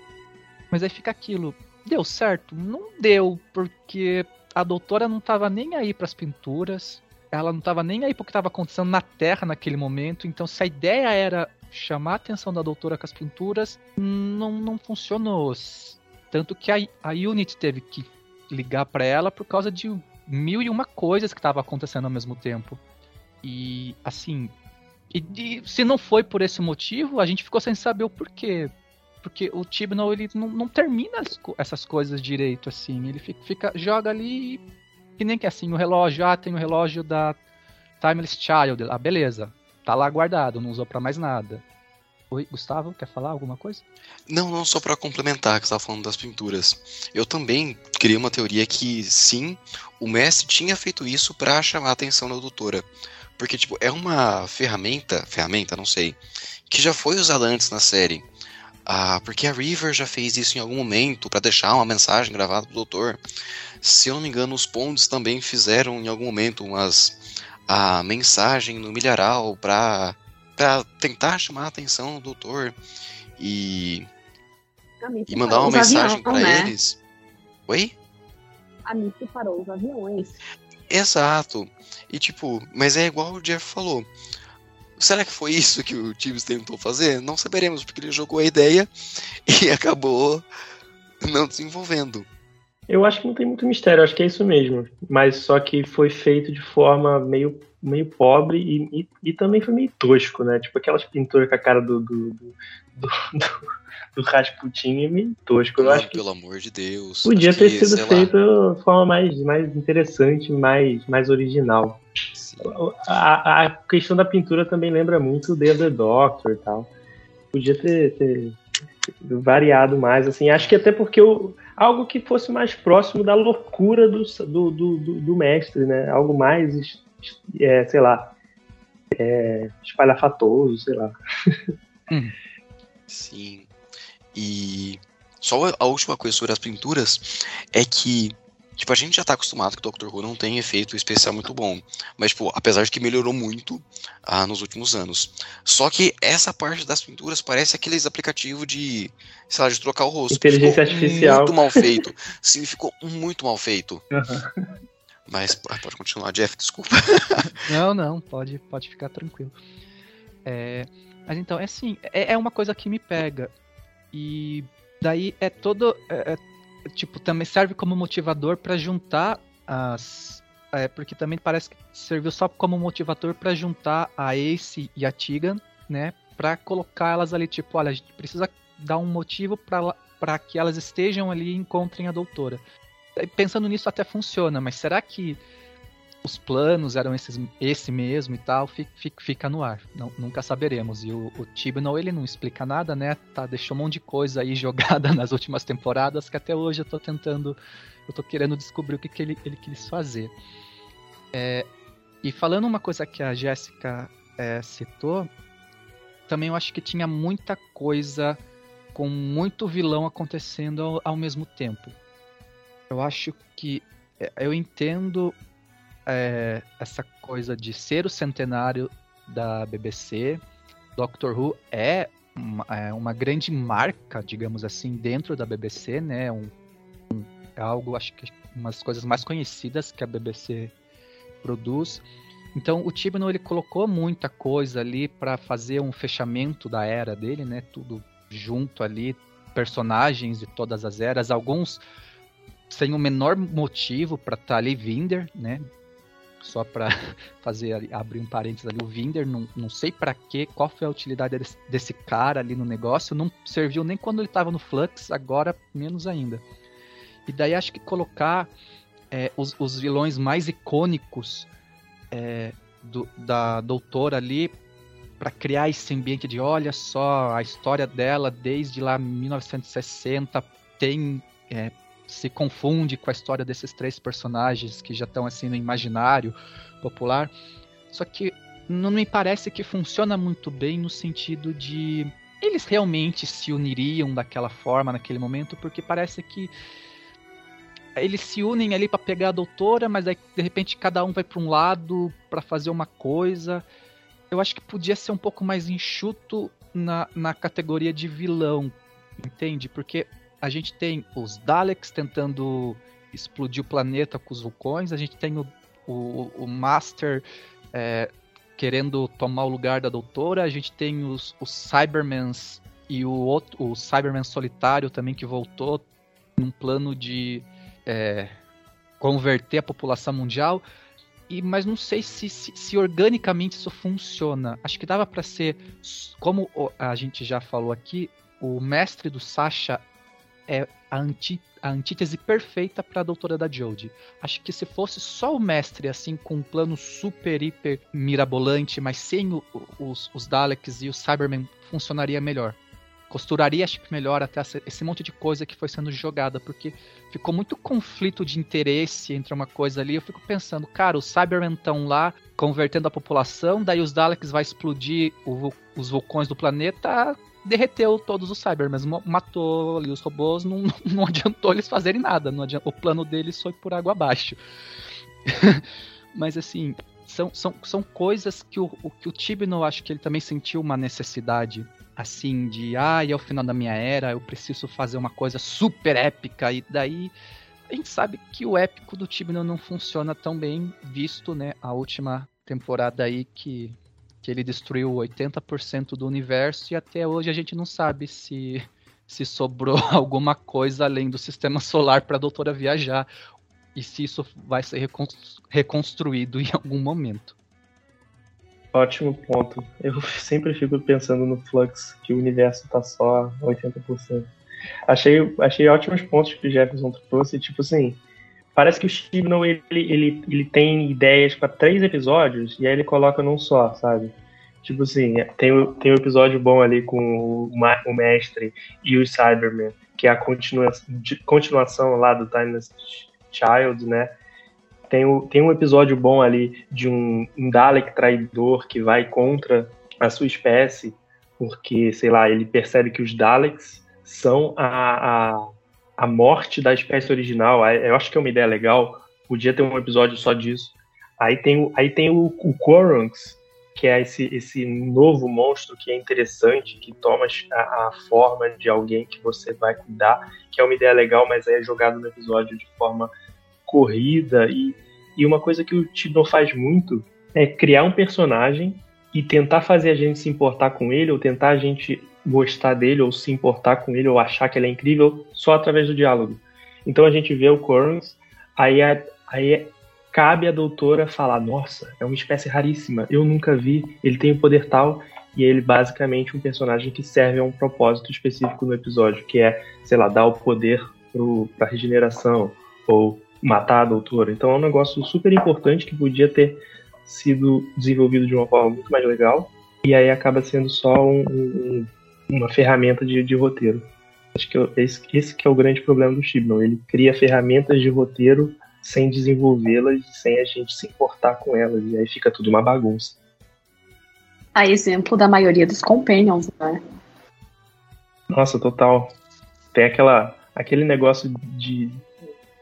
Mas aí fica aquilo, deu certo? Não deu, porque a doutora não estava nem aí para as pinturas, ela não estava nem aí para o que estava acontecendo na Terra naquele momento. Então, se a ideia era chamar a atenção da doutora com as pinturas não, não funcionou. Tanto que a, a Unity teve que ligar para ela por causa de mil e uma coisas que estavam acontecendo ao mesmo tempo. E assim, e, e, se não foi por esse motivo, a gente ficou sem saber o porquê. Porque o Tibnall ele não, não termina as, essas coisas direito assim. Ele fica, fica, joga ali que nem que assim, o relógio, ah, tem o relógio da Timeless Child. Ah, beleza tá lá guardado, não usou para mais nada. Oi, Gustavo, quer falar alguma coisa? Não, não, só para complementar que você estava falando das pinturas. Eu também criei uma teoria que sim, o mestre tinha feito isso para chamar a atenção da doutora. Porque, tipo, é uma ferramenta, ferramenta, não sei, que já foi usada antes na série. Ah, porque a River já fez isso em algum momento para deixar uma mensagem gravada pro doutor. Se eu não me engano, os Ponds também fizeram em algum momento umas a mensagem no milharal para para tentar chamar a atenção do doutor e e mandar uma mensagem para né? eles. Oi? A Missy parou os aviões. Exato. E tipo, mas é igual o Jeff falou. será que foi isso que o Tibbs tentou fazer? Não saberemos, porque ele jogou a ideia [LAUGHS] e acabou não desenvolvendo. Eu acho que não tem muito mistério, acho que é isso mesmo. Mas só que foi feito de forma meio, meio pobre e, e, e também foi meio tosco, né? Tipo aquelas pinturas com a cara do, do, do, do, do Rasputin é meio tosco. Eu Não, acho que pelo amor de Deus. podia ter que, sido lá, feito de forma mais, mais interessante, mais, mais original. sim. A, a questão da pintura também lembra muito The Other Doctor e tal. Podia ter, ter variado mais, assim. Acho que até porque o, algo que fosse mais próximo da loucura do, do, do, do- do mestre, né? Algo mais, é, sei lá, é, espalhafatoso, sei lá. [LAUGHS] Sim. E só a última coisa sobre as pinturas é que, tipo, a gente já tá acostumado que o Doctor Who não tem efeito especial muito bom. Mas, tipo, apesar de que melhorou muito ah, nos últimos anos. Só que essa parte das pinturas parece aqueles aplicativos de, sei lá, de trocar o rosto. Inteligência Ficou artificial. Muito mal feito. Sim, ficou muito mal feito. Mas ah, pode continuar, Jeff, desculpa. [LAUGHS] Não, não, pode, pode ficar tranquilo. É, mas então, é assim, é, é uma coisa que me pega. E daí é todo. é- é, tipo, também serve como motivador pra juntar as. é, porque também parece que serviu só como motivador pra juntar a Ace e a Tegan, né? Pra colocar elas ali, tipo, olha, a gente precisa dar um motivo pra que elas estejam ali e encontrem a doutora. Pensando nisso até funciona, mas será que os planos eram esses, esse mesmo e tal, fi- fi- fica no ar. Não- nunca saberemos. E o, o Tibnall, ele não explica nada, né? Tá, deixou um monte de coisa aí [LAUGHS] jogada nas últimas temporadas que até hoje eu tô tentando, eu tô querendo descobrir o que, que ele, ele quis fazer. É, e falando uma coisa que a Jéssica é, citou, também eu acho que tinha muita coisa com muito vilão acontecendo ao, ao mesmo tempo. Eu acho que é, eu entendo é, essa coisa de ser o centenário da BBC. Doctor Who é uma, é uma grande marca, digamos assim, dentro da BBC, né? Um, um- é algo, acho que uma das coisas mais conhecidas que a BBC produz. Então o Tibnall ele colocou muita coisa ali para fazer um fechamento da era dele, né? Tudo junto ali, personagens de todas as eras, alguns sem o menor motivo para estar ali Vinder, né? Só para [LAUGHS] fazer abrir um parênteses ali, o Vinder, não, não sei para quê, qual foi a utilidade desse, desse cara ali no negócio, não serviu nem quando ele estava no Flux, agora menos ainda. E daí acho que colocar é, os, os vilões mais icônicos é, do- da doutora ali para criar esse ambiente de olha só a história dela desde lá 1960 tem é, se confunde com a história desses três personagens que já estão assim no imaginário popular. Só que não me parece que funciona muito bem no sentido de eles realmente se uniriam daquela forma naquele momento, porque parece que eles se unem ali para pegar a doutora, mas aí de repente cada um vai para um lado para fazer uma coisa. Eu acho que podia ser um pouco mais enxuto na, na categoria de vilão, entende? Porque a gente tem os Daleks tentando explodir o planeta com os vulcões, a gente tem o, o, o Master é, querendo tomar o lugar da doutora, a gente tem os, os Cybermans e o outro, o Cyberman solitário também que voltou num plano de é, converter a população mundial. E, mas não sei se, se, se organicamente isso funciona. Acho que dava para ser, como a gente já falou aqui, o mestre do Sasha é a, anti, a antítese perfeita para a doutora da Jodie. Acho que se fosse só o mestre, assim, com um plano super, hiper mirabolante, mas sem o, os, os Daleks e o Cybermen, funcionaria melhor. Costuraria, acho que melhor até esse monte de coisa que foi sendo jogada, porque ficou muito conflito de interesse entre uma coisa ali. Eu fico pensando, cara, os Cybermen estão lá convertendo a população, daí os Daleks vai explodir o, os vulcões do planeta, derreteu todos os Cybermen, matou ali os robôs, não, [LAUGHS] não adiantou eles fazerem nada, adiantou, o plano deles foi por água abaixo. [LAUGHS] Mas assim, são, são, são coisas que o, o, que o Tibno, acho que ele também sentiu uma necessidade, assim, de, ah, é o final da minha era, eu preciso fazer uma coisa super épica, e daí a gente sabe que o épico do Tibno não funciona tão bem, visto, né, a última temporada aí que, que ele destruiu 80% do universo e até hoje a gente não sabe se se sobrou [LAUGHS] alguma coisa além do sistema solar para a doutora viajar e se isso vai ser reconstruído em algum momento. Ótimo ponto. Eu [LAUGHS] sempre fico pensando no Flux, que o universo está só 80%. Achei, achei ótimos pontos que o Jefferson trouxe. Tipo assim, parece que o Chibnall ele, ele, ele tem ideias para três episódios e aí ele coloca num só, sabe? Tipo assim, tem, tem um episódio bom ali com o, o mestre e o Cyberman, que é a continuação, continuação lá do Timeless Child, né? Tem, o, tem um episódio bom ali de um, um Dalek traidor que vai contra a sua espécie, porque, sei lá, ele percebe que os Daleks são a, a, a morte da espécie original. Eu acho que é uma ideia legal. Podia ter um episódio só disso. Aí tem, aí tem o, o Corunx, que é esse, esse novo monstro que é interessante, que toma a, a, forma de alguém que você vai cuidar, que é uma ideia legal, mas aí é jogado no episódio de forma corrida. E, e uma coisa que o Tibnon faz muito é criar um personagem e tentar fazer a gente se importar com ele, ou tentar a gente gostar dele, ou se importar com ele, ou achar que ele é incrível, só através do diálogo. Então a gente vê o Corns, aí, é, aí é, cabe à doutora falar: nossa, é uma espécie raríssima, eu nunca vi, ele tem o um poder tal, e ele basicamente um personagem que serve a um propósito específico no episódio, que é, sei lá, dar o poder para regeneração, ou matar a doutora. Então é um negócio super importante que podia ter sido desenvolvido de uma forma muito mais legal e aí acaba sendo só um, um, uma ferramenta de, de roteiro. Acho que eu, esse, esse que é o grande problema do Chibnall. Ele cria ferramentas de roteiro sem desenvolvê-las, sem a gente se importar com elas, e aí fica tudo uma bagunça. A exemplo da maioria dos Companions, né? Nossa, total. Tem aquela, aquele negócio de.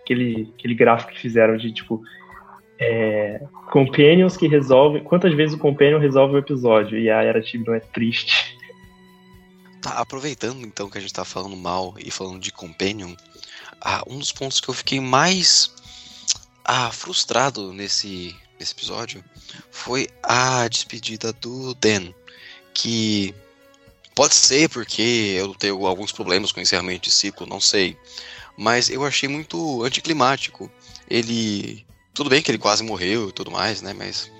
Aquele, aquele gráfico que fizeram de tipo é, companions que resolvem. Quantas vezes o companion resolve o episódio? E a Era Tigre é triste. Tá, aproveitando então que a gente tá falando mal e falando de companion, ah, um dos pontos que eu fiquei mais ah, frustrado nesse, nesse episódio foi a despedida do Dan. Que pode ser porque eu tenho alguns problemas com encerramento de ciclo, não sei. Mas eu achei muito anticlimático. Ele tudo bem que ele quase morreu e tudo mais, né? Mas,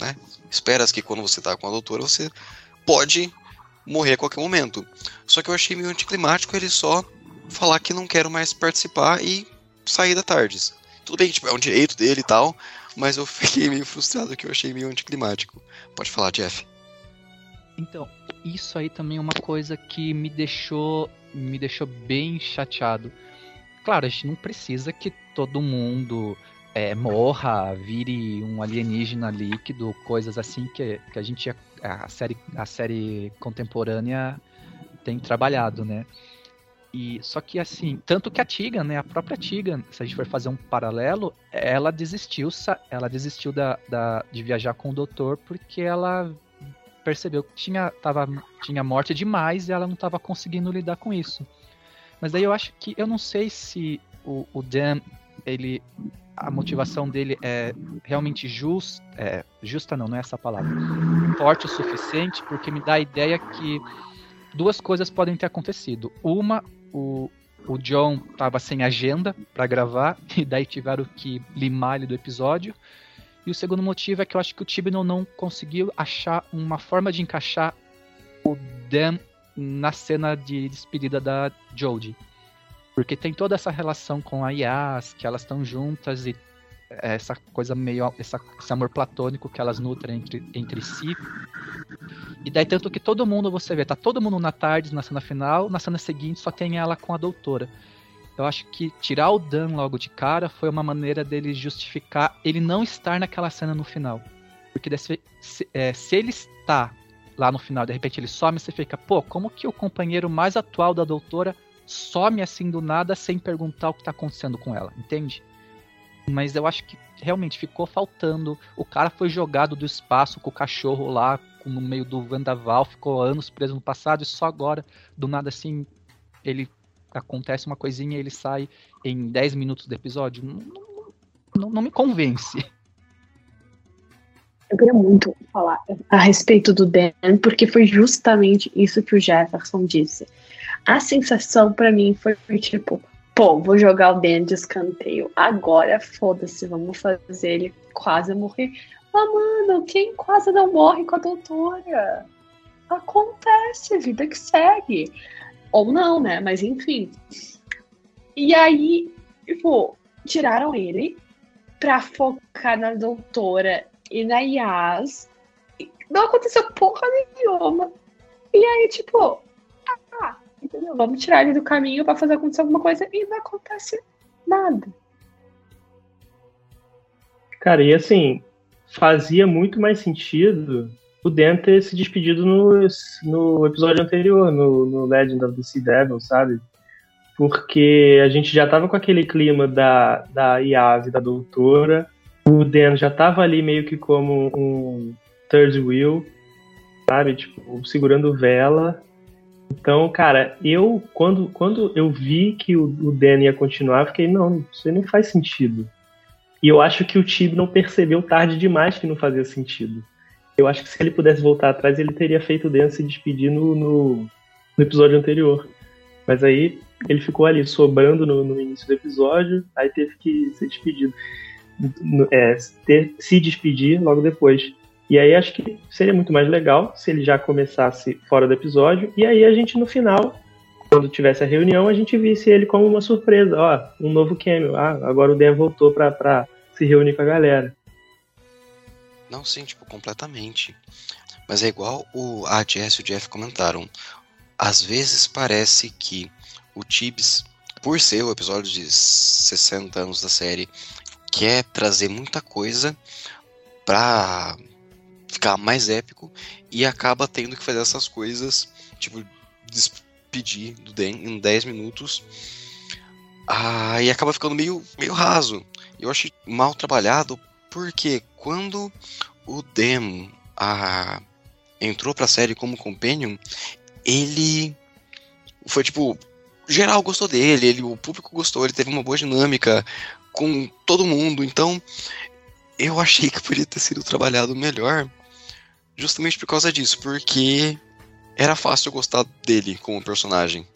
né? Esperas que quando você tá com a doutora, você pode morrer a qualquer momento. Só que eu achei meio anticlimático ele só falar que não quero mais participar e sair da Tardes. Tudo bem tipo, é um direito dele e tal, mas eu [LAUGHS] fiquei meio frustrado que eu achei meio anticlimático. Pode falar, Jeff. Então, isso aí também é uma coisa que me deixou me deixou bem chateado. Claro, a gente não precisa que todo mundo é, morra, vire um alienígena líquido, coisas assim que, que a gente a série a série contemporânea tem trabalhado, né? E só que assim, tanto que a Tigan, né, a própria Tigan, se a gente for fazer um paralelo, ela desistiu, ela desistiu da, da de viajar com o doutor porque ela percebeu que tinha tava tinha morte demais e ela não estava conseguindo lidar com isso. Mas daí eu acho que eu não sei se o, o Dan ele a motivação dele é realmente justa, é, justa não, não é essa palavra, forte o suficiente, porque me dá a ideia que duas coisas podem ter acontecido. Uma, o, o John estava sem agenda para gravar, [LAUGHS] e daí tiveram que limar ele do episódio. E o segundo motivo é que eu acho que o Tibnon não conseguiu achar uma forma de encaixar o Dan na cena de despedida da Jodie. Porque tem toda essa relação com a Yas, que elas estão juntas e essa coisa meio. Essa, esse amor platônico que elas nutrem entre, entre si. E daí, tanto que todo mundo, você vê, tá todo mundo na tarde, na cena final, na cena seguinte só tem ela com a doutora. Eu acho que tirar o Dan logo de cara foi uma maneira dele justificar ele não estar naquela cena no final. Porque se, se, é, se ele está lá no final, de repente ele some, você fica, pô, como que o companheiro mais atual da doutora some assim do nada sem perguntar o que tá acontecendo com ela, entende? Mas eu acho que realmente ficou faltando. O cara foi jogado do espaço com o cachorro lá no meio do Vendaval, ficou anos preso no passado e só agora, do nada assim, ele acontece uma coisinha e ele sai em 10 minutos do episódio. Não, não, não me convence. Eu queria muito falar a respeito do Dan, porque foi justamente isso que o Jefferson disse. A sensação para mim foi, tipo, pô, vou jogar o Dan de escanteio. Agora, foda-se, vamos fazer ele quase morrer. Mas, mano, quem quase não morre com a doutora? Acontece, vida que segue. Ou não, né? Mas enfim. E aí, tipo, tiraram ele pra focar na doutora e na Yas. Não aconteceu porra nenhuma. E aí, tipo, ah, entendeu? Vamos tirar ele do caminho para fazer acontecer alguma coisa e não acontece nada. Cara, e assim, fazia muito mais sentido o Dan ter se despedido no, no episódio anterior, no, no Legend of the Sea Devil, sabe? Porque a gente já tava com aquele clima da, da Yave, da doutora, o Dan já tava ali meio que como um third wheel, sabe? Tipo, segurando vela. Então, cara, eu, quando, quando eu vi que o, o Dan ia continuar, fiquei, não, isso não faz sentido. E eu acho que o Tibi não percebeu tarde demais que não fazia sentido. Eu acho que se ele pudesse voltar atrás, ele teria feito o Dan se despedir no, no, no episódio anterior. Mas aí ele ficou ali sobrando no, no início do episódio, aí teve que ser despedido é, ter, se despedir logo depois. E aí acho que seria muito mais legal se ele já começasse fora do episódio. E aí a gente no final, quando tivesse a reunião, a gente visse ele como uma surpresa. Ó, um novo cameo. Ah, agora o Dan voltou pra, pra se reunir com a galera. Não, sim, tipo, completamente. Mas é igual o, a Jess e o Jeff comentaram. Às vezes parece que o Tibbs, por ser o episódio de 60 anos da série, quer trazer muita coisa pra ficar mais épico e acaba tendo que fazer essas coisas, tipo, despedir do Dan em 10 minutos. Ah, e acaba ficando meio, meio raso. Eu achei mal trabalhado porque quando o Dan ah, entrou pra série como companion, ele foi tipo. Geral gostou dele, ele, o público gostou, ele teve uma boa dinâmica com todo mundo. Então, eu achei que poderia ter sido trabalhado melhor, justamente por causa disso, porque era fácil gostar dele como personagem.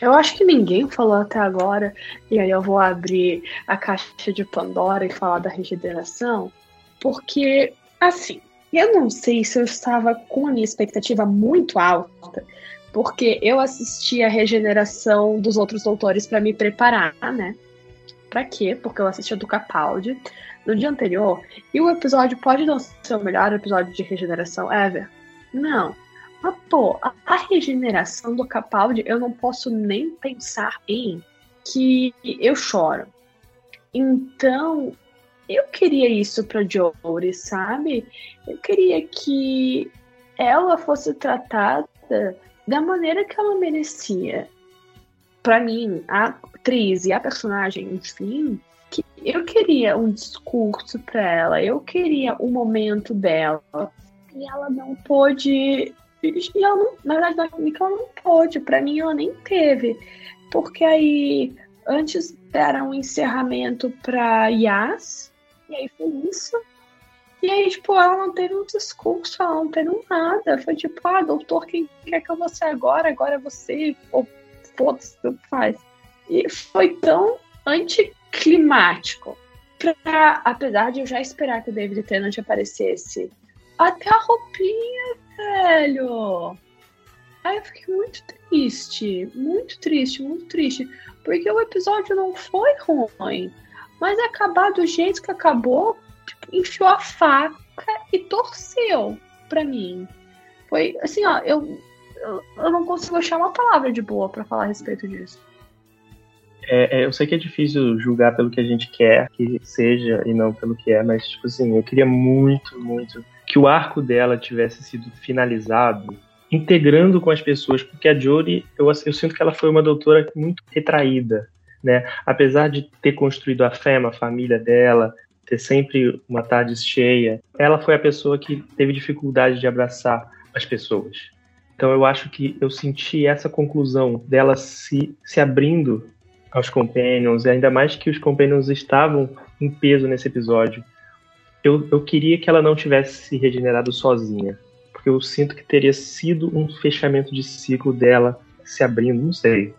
Eu acho que ninguém falou até agora, e aí eu vou abrir a caixa de Pandora e falar da regeneração, porque, assim, eu não sei se eu estava com a minha expectativa muito alta porque eu assisti a regeneração dos outros doutores para me preparar, né? Pra quê? Porque eu assisti a do Capaldi no dia anterior, e o episódio pode não ser o melhor episódio de regeneração ever. Não. Mas, pô, a, regeneração do Capaldi, eu não posso nem pensar em que eu choro. Então, eu queria isso pra Jory, sabe? Eu queria que ela fosse tratada da maneira que ela merecia. Para mim, a atriz e a personagem, enfim, que eu queria um discurso para ela, eu queria o um momento dela. E ela não pôde. E ela não, na verdade, ela não pôde. Para mim, ela nem teve. Porque aí, antes era um encerramento para Yas, e aí foi isso. E aí, tipo, ela não teve um discurso, ela não teve nada. Foi tipo, ah, doutor, quem quer que eu você agora? Agora é você. Ou foda-se, faz. E foi tão anticlimático. Pra, apesar de eu já esperar que o David Tennant aparecesse. Até a roupinha, velho. Aí eu fiquei muito triste. Muito triste, muito triste. Porque o episódio não foi ruim. Mas acabar do jeito que acabou, enfiou a faca e torceu para mim. Foi assim, ó, eu, eu, eu, não consigo achar uma palavra de boa para falar a respeito disso. É, é, eu sei que é difícil julgar pelo que a gente quer que seja e não pelo que é, mas, tipo assim, eu queria muito, muito que o arco dela tivesse sido finalizado integrando com as pessoas, porque a Jodie, eu, eu sinto que ela foi uma doutora muito retraída, né? Apesar de ter construído a fé, a família dela, ter sempre uma tarde cheia, ela foi a pessoa que teve dificuldade de abraçar as pessoas. Então eu acho que eu senti essa conclusão dela se, se abrindo aos Companions, e ainda mais que os Companions estavam em peso nesse episódio. eu, eu queria que ela não tivesse se regenerado sozinha. Porque eu sinto que teria sido um fechamento de ciclo dela se abrindo, não sei.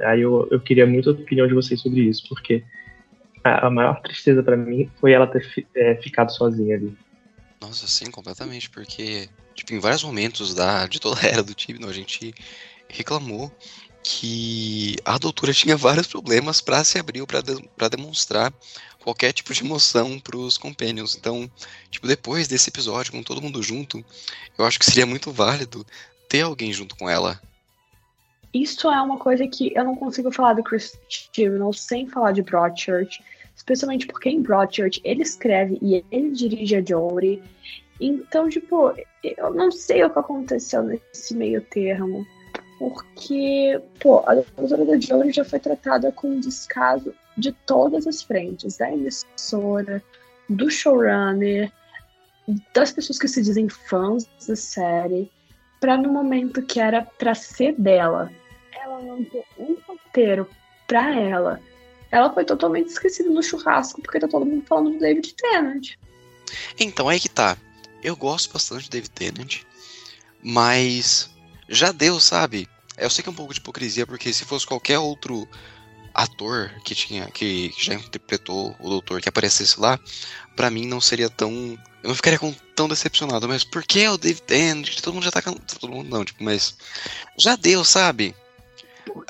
Aí eu, eu queria muito a opinião de vocês sobre isso, porque a, a maior tristeza para mim foi ela ter é, ficado sozinha ali. Nossa, sim, completamente, porque tipo, em vários momentos da, de toda a era do Tibno, a gente reclamou que a doutora tinha vários problemas para se abrir para de, demonstrar qualquer tipo de emoção para os companions. Então, tipo, depois desse episódio, com todo mundo junto, eu acho que seria muito válido ter alguém junto com ela. Isso é uma coisa que eu não consigo falar do Chris Chibnall sem falar de Broadchurch, especialmente porque em Broadchurch ele escreve e ele dirige a Jory. Então, tipo, eu não sei o que aconteceu nesse meio termo. Porque, pô, a doutora da Jory já foi tratada com descaso de todas as frentes, da emissora, do showrunner, das pessoas que se dizem fãs da série, para no momento que era para ser dela, ela não ter um roteiro para ela. Ela foi totalmente esquecida no churrasco porque tá todo mundo falando do David Tennant. Então aí que tá. Eu gosto bastante do David Tennant, mas já deu, sabe? Eu sei que é um pouco de hipocrisia, porque se fosse qualquer outro ator que tinha que já interpretou o doutor que aparecesse lá, para mim não seria tão. Eu não ficaria tão decepcionado, mas por que o David Tennant? Todo mundo já tá. Todo mundo não, tipo, mas. Já deu, sabe?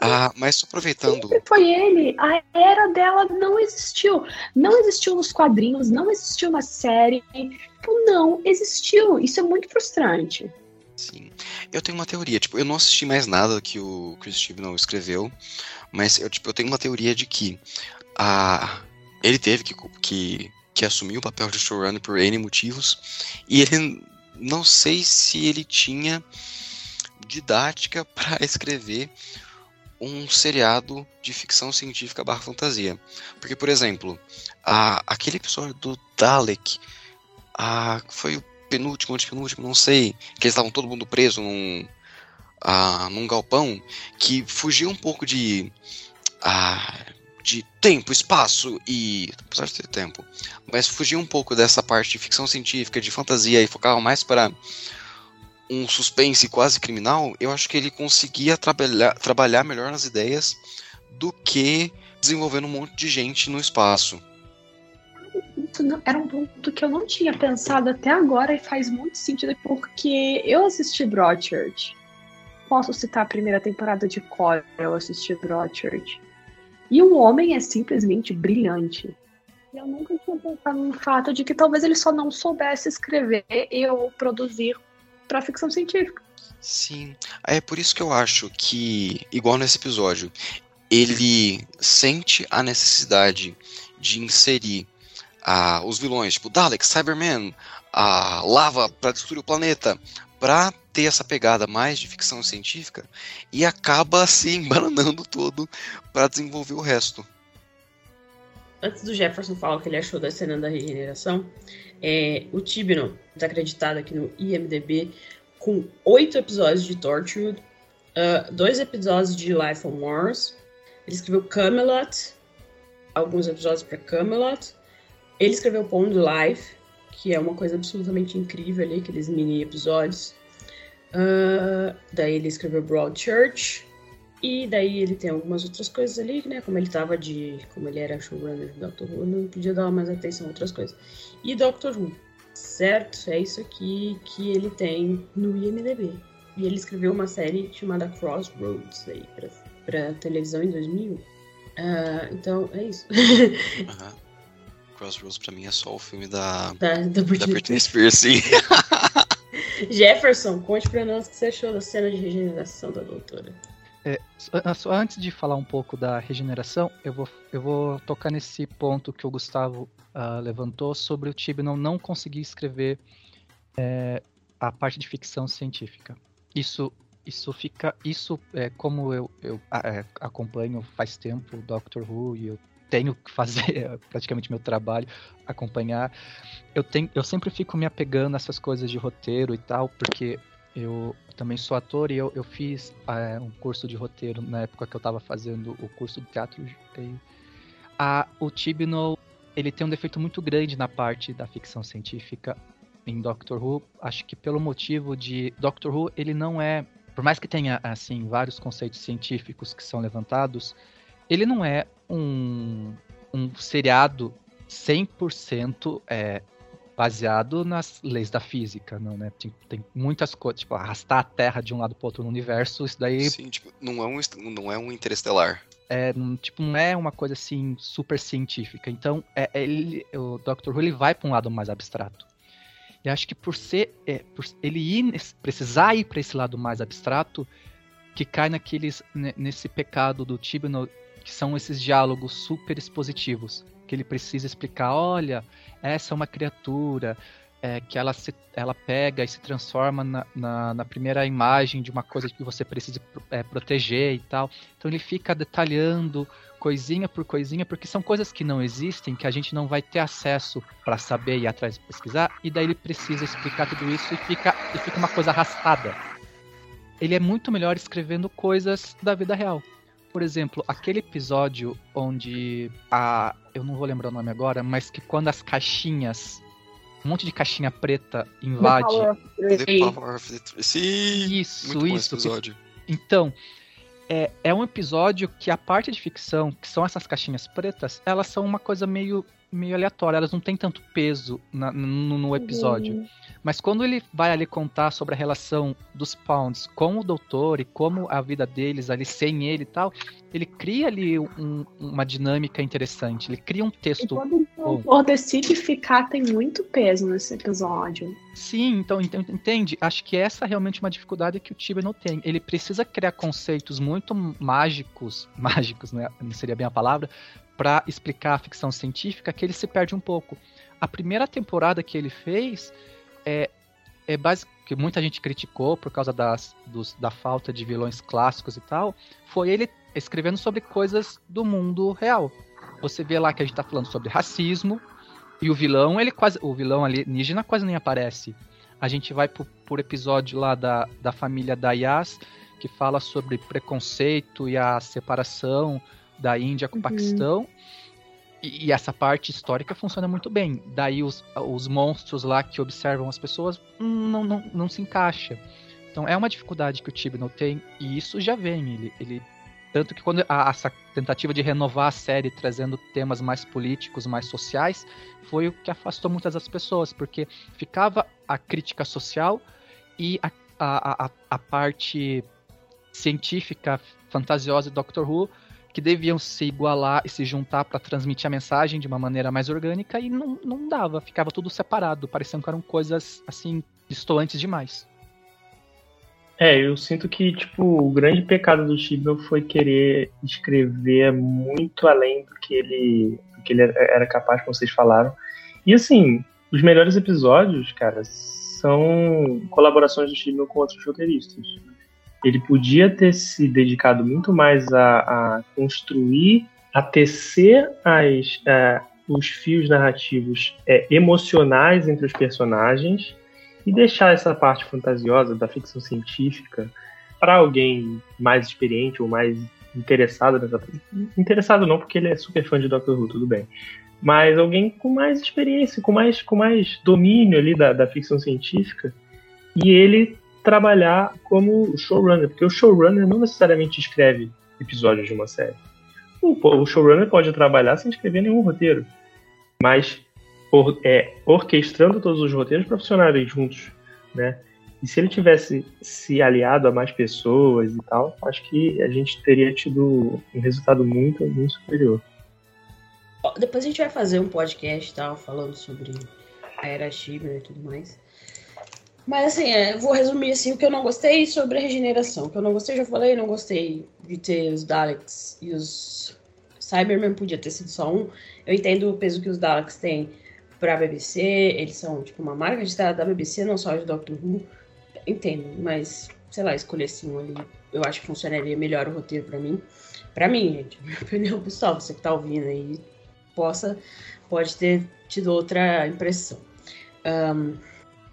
Ah, mas aproveitando. Foi ele. A era dela não existiu. Não existiu nos quadrinhos, não existiu na série. Tipo, não existiu. Isso é muito frustrante. Eu tenho uma teoria, tipo, eu não assisti mais nada que o Chris Chibnall escreveu, mas eu, tipo, eu tenho uma teoria de que a, ele teve que, que, que assumir o papel de showrunner por N motivos, e ele não sei se ele tinha didática [LAUGHS] para escrever um seriado de ficção científica barra fantasia. Porque, por exemplo, a, aquele episódio do Dalek a, foi o penúltimo, antepenúltimo, não sei, que eles estavam todo mundo preso num, ah, num galpão, que fugia um pouco de, ah, de tempo, espaço e. apesar de ter tempo, mas fugia um pouco dessa parte de ficção científica, de fantasia e focava mais para um suspense quase criminal, eu acho que ele conseguia trabalhar, trabalhar melhor nas ideias do que desenvolvendo um monte de gente no espaço não, era um ponto que eu não tinha pensado até agora e faz muito sentido porque eu assisti Broadchurch. Posso citar a primeira temporada de Core, eu assisti Broadchurch. E o homem é simplesmente brilhante. Eu nunca tinha pensado no fato de que talvez ele só não soubesse escrever ou produzir para ficção científica. Sim, é por isso que eu acho que, igual nesse episódio, ele sente a necessidade de inserir a, os vilões, tipo Dalek, Cyberman, a lava para destruir o planeta, para ter essa pegada mais de ficção científica e acaba [LAUGHS] se embananando todo para desenvolver o resto. Antes do Jefferson falar o que ele achou da cena da regeneração, é, o Tibino está acreditado aqui no IMDb com oito episódios de Torchwood, uh, dois episódios de Life on Mars. Ele escreveu Camelot, alguns episódios para Camelot, ele escreveu Pond Life, que é uma coisa absolutamente incrível ali, aqueles mini episódios. Uh, daí ele escreveu Broadchurch. E daí ele tem algumas outras coisas ali, né? Como ele tava de. Como ele era showrunner de Doctor Who, não podia dar mais atenção a outras coisas. E Doctor Who, certo? É isso aqui que ele tem no IMDB. E ele escreveu uma série chamada Crossroads aí pra, pra televisão em 2000. Uh, ah, então, é isso. Uhum. [LAUGHS] Crossroads pra mim é só o filme da, da, da, Britney, da Britney Spears, sim. [LAUGHS] Jefferson, conte pra nós o que você achou da cena de regeneração da doutora. É, só antes de falar um pouco da regeneração, eu vou, eu vou tocar nesse ponto que o Gustavo uh, levantou sobre o Tibnon não conseguir escrever é, a parte de ficção científica. Isso, isso fica, isso é como eu, eu é, acompanho faz tempo o Doctor Who e eu tenho que fazer [LAUGHS] praticamente meu trabalho, acompanhar. Eu, tenho, eu sempre fico me apegando a essas coisas de roteiro e tal, porque eu também sou ator e eu, eu fiz é, um curso de roteiro na época que eu estava fazendo o curso de teatro. A, o Tibno, ele tem um defeito muito grande na parte da ficção científica em Doctor Who. Acho que pelo motivo de Doctor Who, ele não é, por mais que tenha assim vários conceitos científicos que são levantados, ele não é um, um seriado 100% é, baseado nas leis da física, não, né? Tem, tem muitas coisas, tipo, arrastar a Terra de um lado para outro no universo, isso daí... Sim, tipo, não é um, não é um interestelar. É, tipo, não é uma coisa assim super científica. Então, é, é ele, o Dr. Who ele vai para um lado mais abstrato. E acho que por ser, é, por ele ir, precisar ir para esse lado mais abstrato, que cai naqueles, nesse pecado do Tibno, que são esses diálogos super expositivos, que ele precisa explicar, olha, essa é uma criatura, é, que ela, se, ela pega e se transforma na, na, na, primeira imagem de uma coisa que você precisa é, proteger e tal. Então ele fica detalhando coisinha por coisinha, porque são coisas que não existem, que a gente não vai ter acesso para saber e atrás pesquisar, e daí ele precisa explicar tudo isso e fica, e fica uma coisa arrastada. Ele é muito melhor escrevendo coisas da vida real. Por exemplo, aquele episódio onde a. Eu não vou lembrar o nome agora, mas que quando as caixinhas um monte de caixinha preta invade. The Power of the Sim, isso, isso. episódio. Então, é, é um episódio que a parte de ficção, que são essas caixinhas pretas, elas são uma coisa meio meio aleatória, elas não têm tanto peso na, no, no, episódio. Uhum. Mas quando ele vai ali contar sobre a relação dos Pounds com o doutor e como a vida deles ali sem ele e tal, ele cria ali um, uma dinâmica interessante, ele cria um texto. E quando o doutor decide ficar, tem muito peso nesse episódio. Sim, então, entende? Acho que essa é realmente uma dificuldade que o não tem. Ele precisa criar conceitos muito mágicos, [LAUGHS] mágicos, né? não seria bem a palavra, para explicar a ficção científica que ele se perde um pouco. A primeira temporada que ele fez é, é básico que muita gente criticou por causa das, dos, da falta de vilões clássicos e tal, foi ele escrevendo sobre coisas do mundo real. Você vê lá que a gente está falando sobre racismo e o vilão, ele quase, o vilão alienígena quase nem aparece. A gente vai por, por episódio lá da, da família da Yas, que fala sobre preconceito e a separação da Índia com o uhum. Paquistão. E, e, essa parte histórica funciona muito bem. Daí os, os monstros lá que observam as pessoas não, não, não se encaixa. Então é uma dificuldade que o Tibnall tem, e isso já vem. Ele, ele tanto que quando a, essa tentativa de renovar a série trazendo temas mais políticos, mais sociais, foi o que afastou muitas das pessoas, porque ficava a crítica social e a, a, a, a parte científica fantasiosa de Doctor Who que deviam se igualar e se juntar para transmitir a mensagem de uma maneira mais orgânica e não, não dava, ficava tudo separado, pareciam que eram coisas assim distantes demais. É, eu sinto que tipo o grande pecado do Chibnall foi querer escrever muito além do que ele do que ele era capaz, como vocês falaram. E assim, os melhores episódios, cara, são colaborações do Chibnall com outros roteiristas ele podia ter se dedicado muito mais a, a construir, a tecer as, é, os fios narrativos é, emocionais entre os personagens e deixar essa parte fantasiosa da ficção científica para alguém mais experiente ou mais interessado nessa. Interessado não, porque ele é super fã de Doctor Who, tudo bem. Mas alguém com mais experiência, com mais, com mais domínio ali da, da ficção científica. E ele trabalhar como showrunner, porque o showrunner não necessariamente escreve episódios de uma série. O, showrunner pode trabalhar sem escrever nenhum roteiro, mas or, é, orquestrando todos os roteiros para funcionarem juntos, né? E se ele tivesse se aliado a mais pessoas e tal, acho que a gente teria tido um resultado muito, muito superior. Depois a gente vai fazer um podcast tal, falando sobre a era Shiver e tudo mais. Mas assim, é, vou resumir assim o que eu não gostei sobre a regeneração. O que eu não gostei, já falei, não gostei de ter os Daleks e os Cybermen, podia ter sido só um. Eu entendo o peso que os Daleks têm pra BBC, eles são tipo uma marca de da BBC, não só de Doctor Who. Entendo, mas sei lá, escolher assim um ali, eu acho que funcionaria melhor o roteiro para mim. Para mim, gente, [LAUGHS] minha opinião pessoal, você que tá ouvindo aí, possa, pode ter tido outra impressão. Um,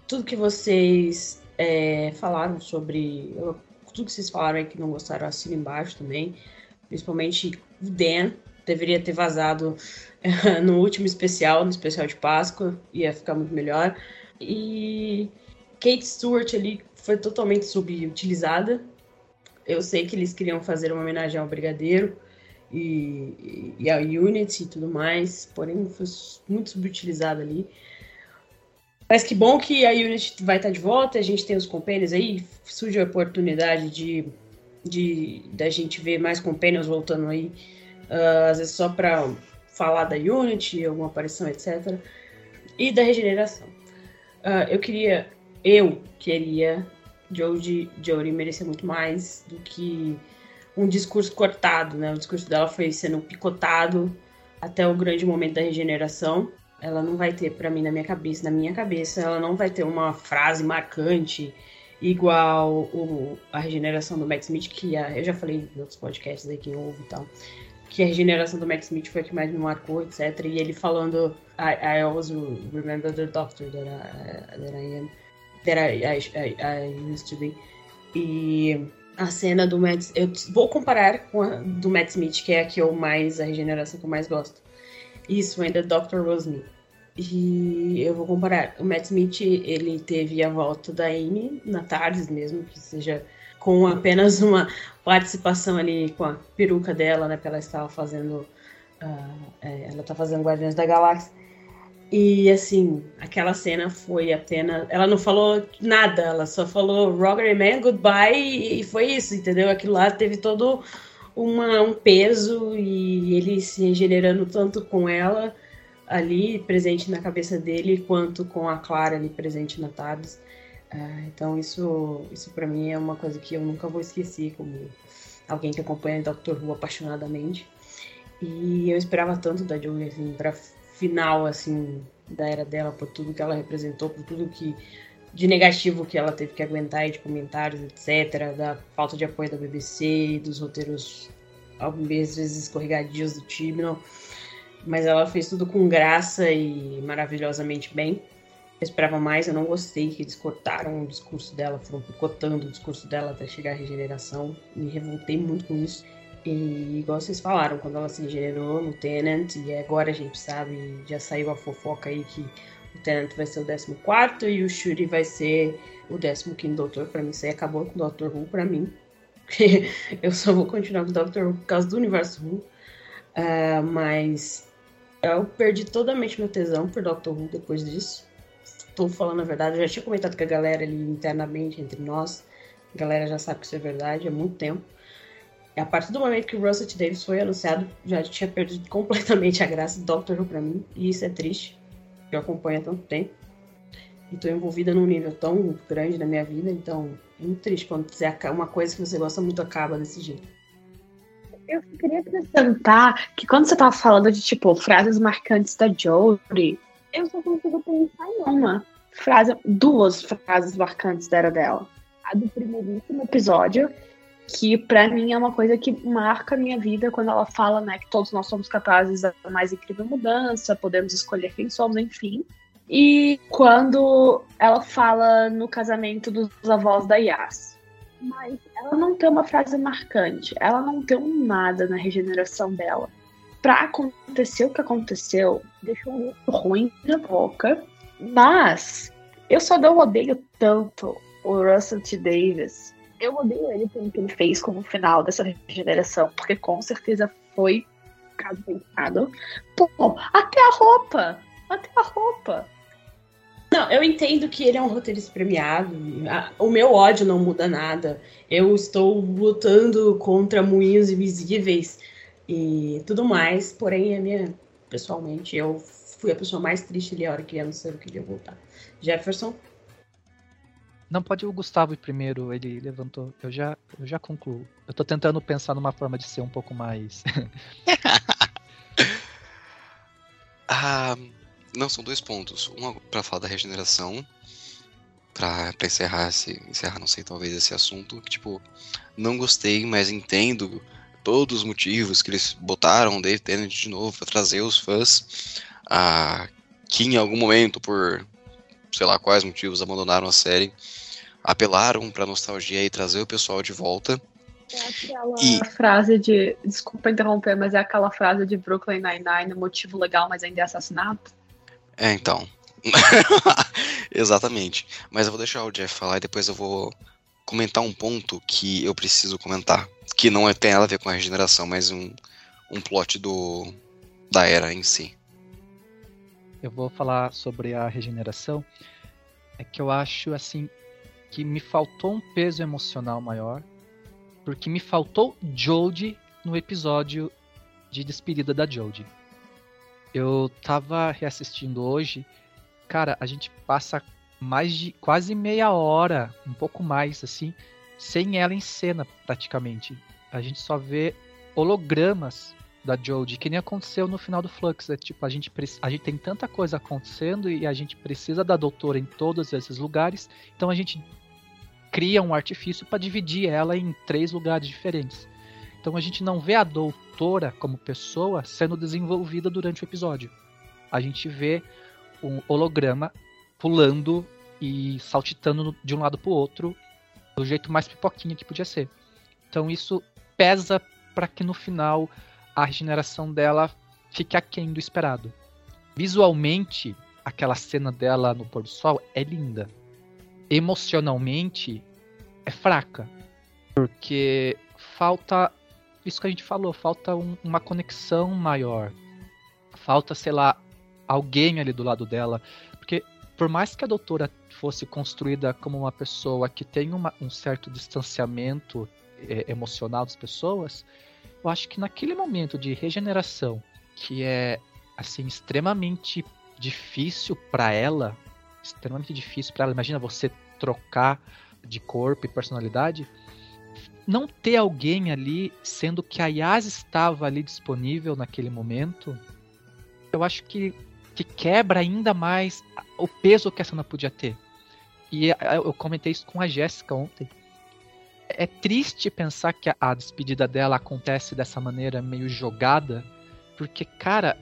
tudo que vocês é, falaram sobre. tudo que vocês falaram aí que não gostaram, assina embaixo também. Principalmente o Dan. deveria ter vazado [LAUGHS] no último especial, no especial de Páscoa, ia ficar muito melhor. E Kate Stewart ali foi totalmente subutilizada. Eu sei que eles queriam fazer uma homenagem ao Brigadeiro e, e ao Unity e tudo mais, porém foi muito subutilizada ali. Mas que bom que a Unity vai estar de volta, a gente tem os companions aí, surge a oportunidade de, de da gente ver mais companions voltando aí, uh, às vezes só para falar da Unity, alguma aparição, etc. E da regeneração. Uh, eu queria, eu queria, Jodie, Jodie merecia muito mais do que um discurso cortado, né? O discurso dela foi sendo picotado até o grande momento da regeneração. Ela não vai ter, para mim, na minha cabeça, na minha cabeça, ela não vai ter uma frase marcante igual o, a regeneração do Max Smith, que a, eu já falei em outros podcasts aí, quem ouve e tal que a regeneração do Max Smith foi a que mais me marcou, etc. E ele falando, I, I always remember the doctor that I, that I am, that I, I, I, used to be. E a cena do Matt, eu vou comparar com a do Matt Smith, que é a que eu mais, a regeneração que eu mais gosto. Isso, ainda Dr. Rosemary. E eu vou comparar. O Matt Smith, ele teve a volta da Amy na tarde mesmo, que seja com apenas uma participação ali com a peruca dela, né? Porque ela estava fazendo. Uh, ela tá fazendo Guardiões da Galáxia. E assim, aquela cena foi apenas. Ela não falou nada, ela só falou Roger Man, goodbye, e foi isso, entendeu? Aquilo lá teve todo uma, um peso e ele se regenerando tanto com ela ali presente na cabeça dele, quanto com a Clara ali presente na Tabs. É, então isso, isso para mim é uma coisa que eu nunca vou esquecer como alguém que acompanha Doctor Who apaixonadamente. E eu esperava tanto da Jolie assim, para final assim da era dela por tudo que ela representou, por tudo que de negativo que ela teve que aguentar, de comentários, etc, da falta de apoio da BBC, dos roteiros às vezes escorregadios do Tibnall. Mas ela fez tudo com graça e maravilhosamente bem. Eu esperava mais, eu não gostei que eles cortaram o discurso dela, foram picotando o discurso dela até chegar à regeneração. Me revoltei muito com isso. E igual vocês falaram, quando ela se regenerou no Tenant, e agora a gente sabe, já saiu a fofoca aí que o Tenant vai ser o 14 e o Shuri vai ser o 15 Doutor. Pra mim, isso aí acabou com o Doctor Who pra mim. [LAUGHS] eu só vou continuar com o Doctor Who por causa do universo Who. Uh, mas eu perdi totalmente meu tesão por Doctor Who depois disso tô falando a verdade. Eu já tinha comentado com a galera ali internamente, entre nós. A galera já sabe que isso é verdade há muito tempo. E a partir do momento que o Russell T. Davis foi anunciado, já tinha perdido completamente a graça do Doctor Who pra mim. E isso é triste, eu acompanho há tanto tempo. E tô envolvida num nível tão grande na minha vida, então é muito triste quando uma coisa que você gosta muito acaba desse jeito. Eu queria acrescentar que quando você tava falando de, tipo, frases marcantes da Jodie, eu só consigo pensar em uma frase, duas frases marcantes da era dela. A do primeiríssimo episódio, que para mim é uma coisa que marca a minha vida quando ela fala, né, que todos nós somos capazes da mais incrível mudança, podemos escolher quem somos, enfim. E quando ela fala no casamento dos avós da Yas. Mas ela não tem uma frase marcante, ela não tem um nada na regeneração dela pra acontecer o que aconteceu, deixou gosto ruim na boca. Mas eu só não odeio tanto o Russell T. Davis. Eu odeio ele pelo que ele fez como final dessa regeneração, porque com certeza foi caso pensado. Pô, até a roupa! Até a roupa! Não, eu entendo que ele é um roteirista premiado. O meu ódio não muda nada. Eu estou lutando contra moinhos invisíveis e tudo mais. Porém, a minha, pessoalmente, eu fui a pessoa mais triste ali a hora que anunciaram que ia voltar. Jefferson? Não, pode o Gustavo ir primeiro, ele levantou. Eu já, eu já concluo. Eu tô tentando pensar numa forma de ser um pouco mais. [LAUGHS] ah, não, são dois pontos. Um para falar da regeneração, para encerrar, esse, encerrar, não sei, talvez esse assunto. Que, tipo, não gostei, mas entendo todos os motivos que eles botaram Dave Tennant de novo para trazer os fãs a, que em algum momento, por sei lá quais motivos, abandonaram a série, apelaram para nostalgia e trazer o pessoal de volta. É aquela e... frase de. Desculpa interromper, mas é aquela frase de Brooklyn Nine-Nine: motivo legal, mas ainda é assassinato? É, então. [LAUGHS] Exatamente. Mas eu vou deixar o Jeff falar e depois eu vou comentar um ponto que eu preciso comentar. Que não tem nada a ver com a regeneração, mas um, um plot do, da era em si. Eu vou falar sobre a regeneração. É que eu acho assim que me faltou um peso emocional maior, porque me faltou Jodie no episódio de despedida da Jodie. Eu tava reassistindo hoje, cara, a gente passa mais de quase meia hora, um pouco mais assim, sem ela em cena praticamente. A gente só vê hologramas da Jodie, que nem aconteceu no final do Flux. É tipo, a gente, a gente tem tanta coisa acontecendo e a gente precisa da doutora em todos esses lugares, então a gente cria um artifício para dividir ela em três lugares diferentes. Então a gente não vê a doutora como pessoa sendo desenvolvida durante o episódio. A gente vê um holograma pulando e saltitando de um lado para o outro do jeito mais pipoquinha que podia ser. Então isso pesa para que no final a regeneração dela fique aquém do esperado. Visualmente, aquela cena dela no pôr do sol é linda. Emocionalmente, é fraca. Porque falta isso que a gente falou, falta um, uma conexão maior. Falta, sei lá, alguém ali do lado dela. Porque por mais que a doutora fosse construída como uma pessoa que tem uma, um certo distanciamento é, emocional das pessoas, eu acho que naquele momento de regeneração, que é assim extremamente difícil para ela, extremamente difícil para ela. Imagina você trocar de corpo e personalidade, não ter alguém ali, sendo que a Yas estava ali disponível naquele momento, eu acho que, que quebra ainda mais o peso que a cena podia ter. E eu comentei isso com a Jéssica ontem é triste pensar que a, despedida dela acontece dessa maneira meio jogada, porque, cara,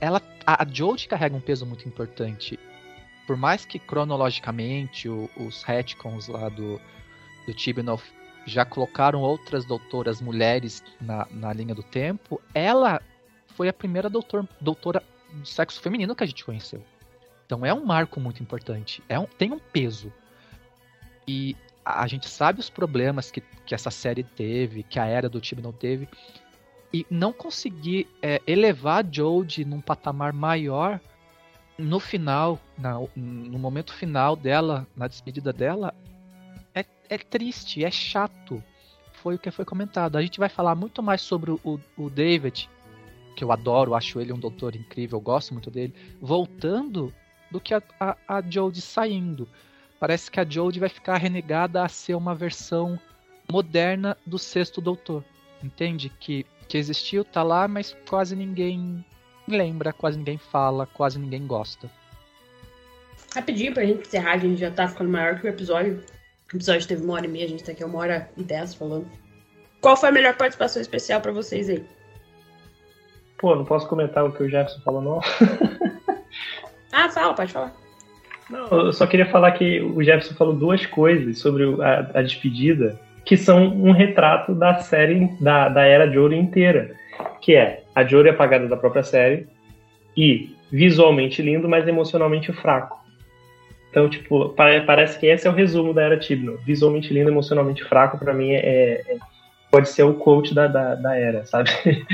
ela, a, Jodie carrega um peso muito importante. Por mais que cronologicamente os retcons lá do, do Tibnall já colocaram outras doutoras mulheres na, na linha do tempo, ela foi a primeira doutor, doutora do sexo feminino que a gente conheceu. Então é um marco muito importante, é um, tem um peso. E a gente sabe os problemas que, que essa série teve, que a era do time não teve, e não conseguir é, elevar a Jodie num patamar maior no final, na, no momento final dela, na despedida dela, é, é triste, é chato. Foi o que foi comentado. A gente vai falar muito mais sobre o, o David, que eu adoro, acho ele um doutor incrível, gosto muito dele, voltando do que a, a, a Jodie saindo parece que a Jodie vai ficar renegada a ser uma versão moderna do Sexto Doutor. Entende? Que, que existiu, tá lá, mas quase ninguém lembra, quase ninguém fala, quase ninguém gosta. Rapidinho pra gente encerrar, a gente já tá ficando maior que o episódio. O episódio teve uma hora e meia, a gente tá aqui uma hora e dez falando. Qual foi a melhor participação especial para vocês aí? Pô, não posso comentar o que o Jefferson falou, não? [LAUGHS] ah, fala, pode falar. Não, eu só queria falar que o Jefferson falou duas coisas sobre a, a despedida que são um retrato da série, da, da era Jory inteira. Que é a Jory apagada da própria série e visualmente lindo, mas emocionalmente fraco. Então, tipo, parece que esse é o resumo da era Tibno. Visualmente lindo, emocionalmente fraco, para mim é, é, pode ser o coach da, da, da era, sabe? [LAUGHS]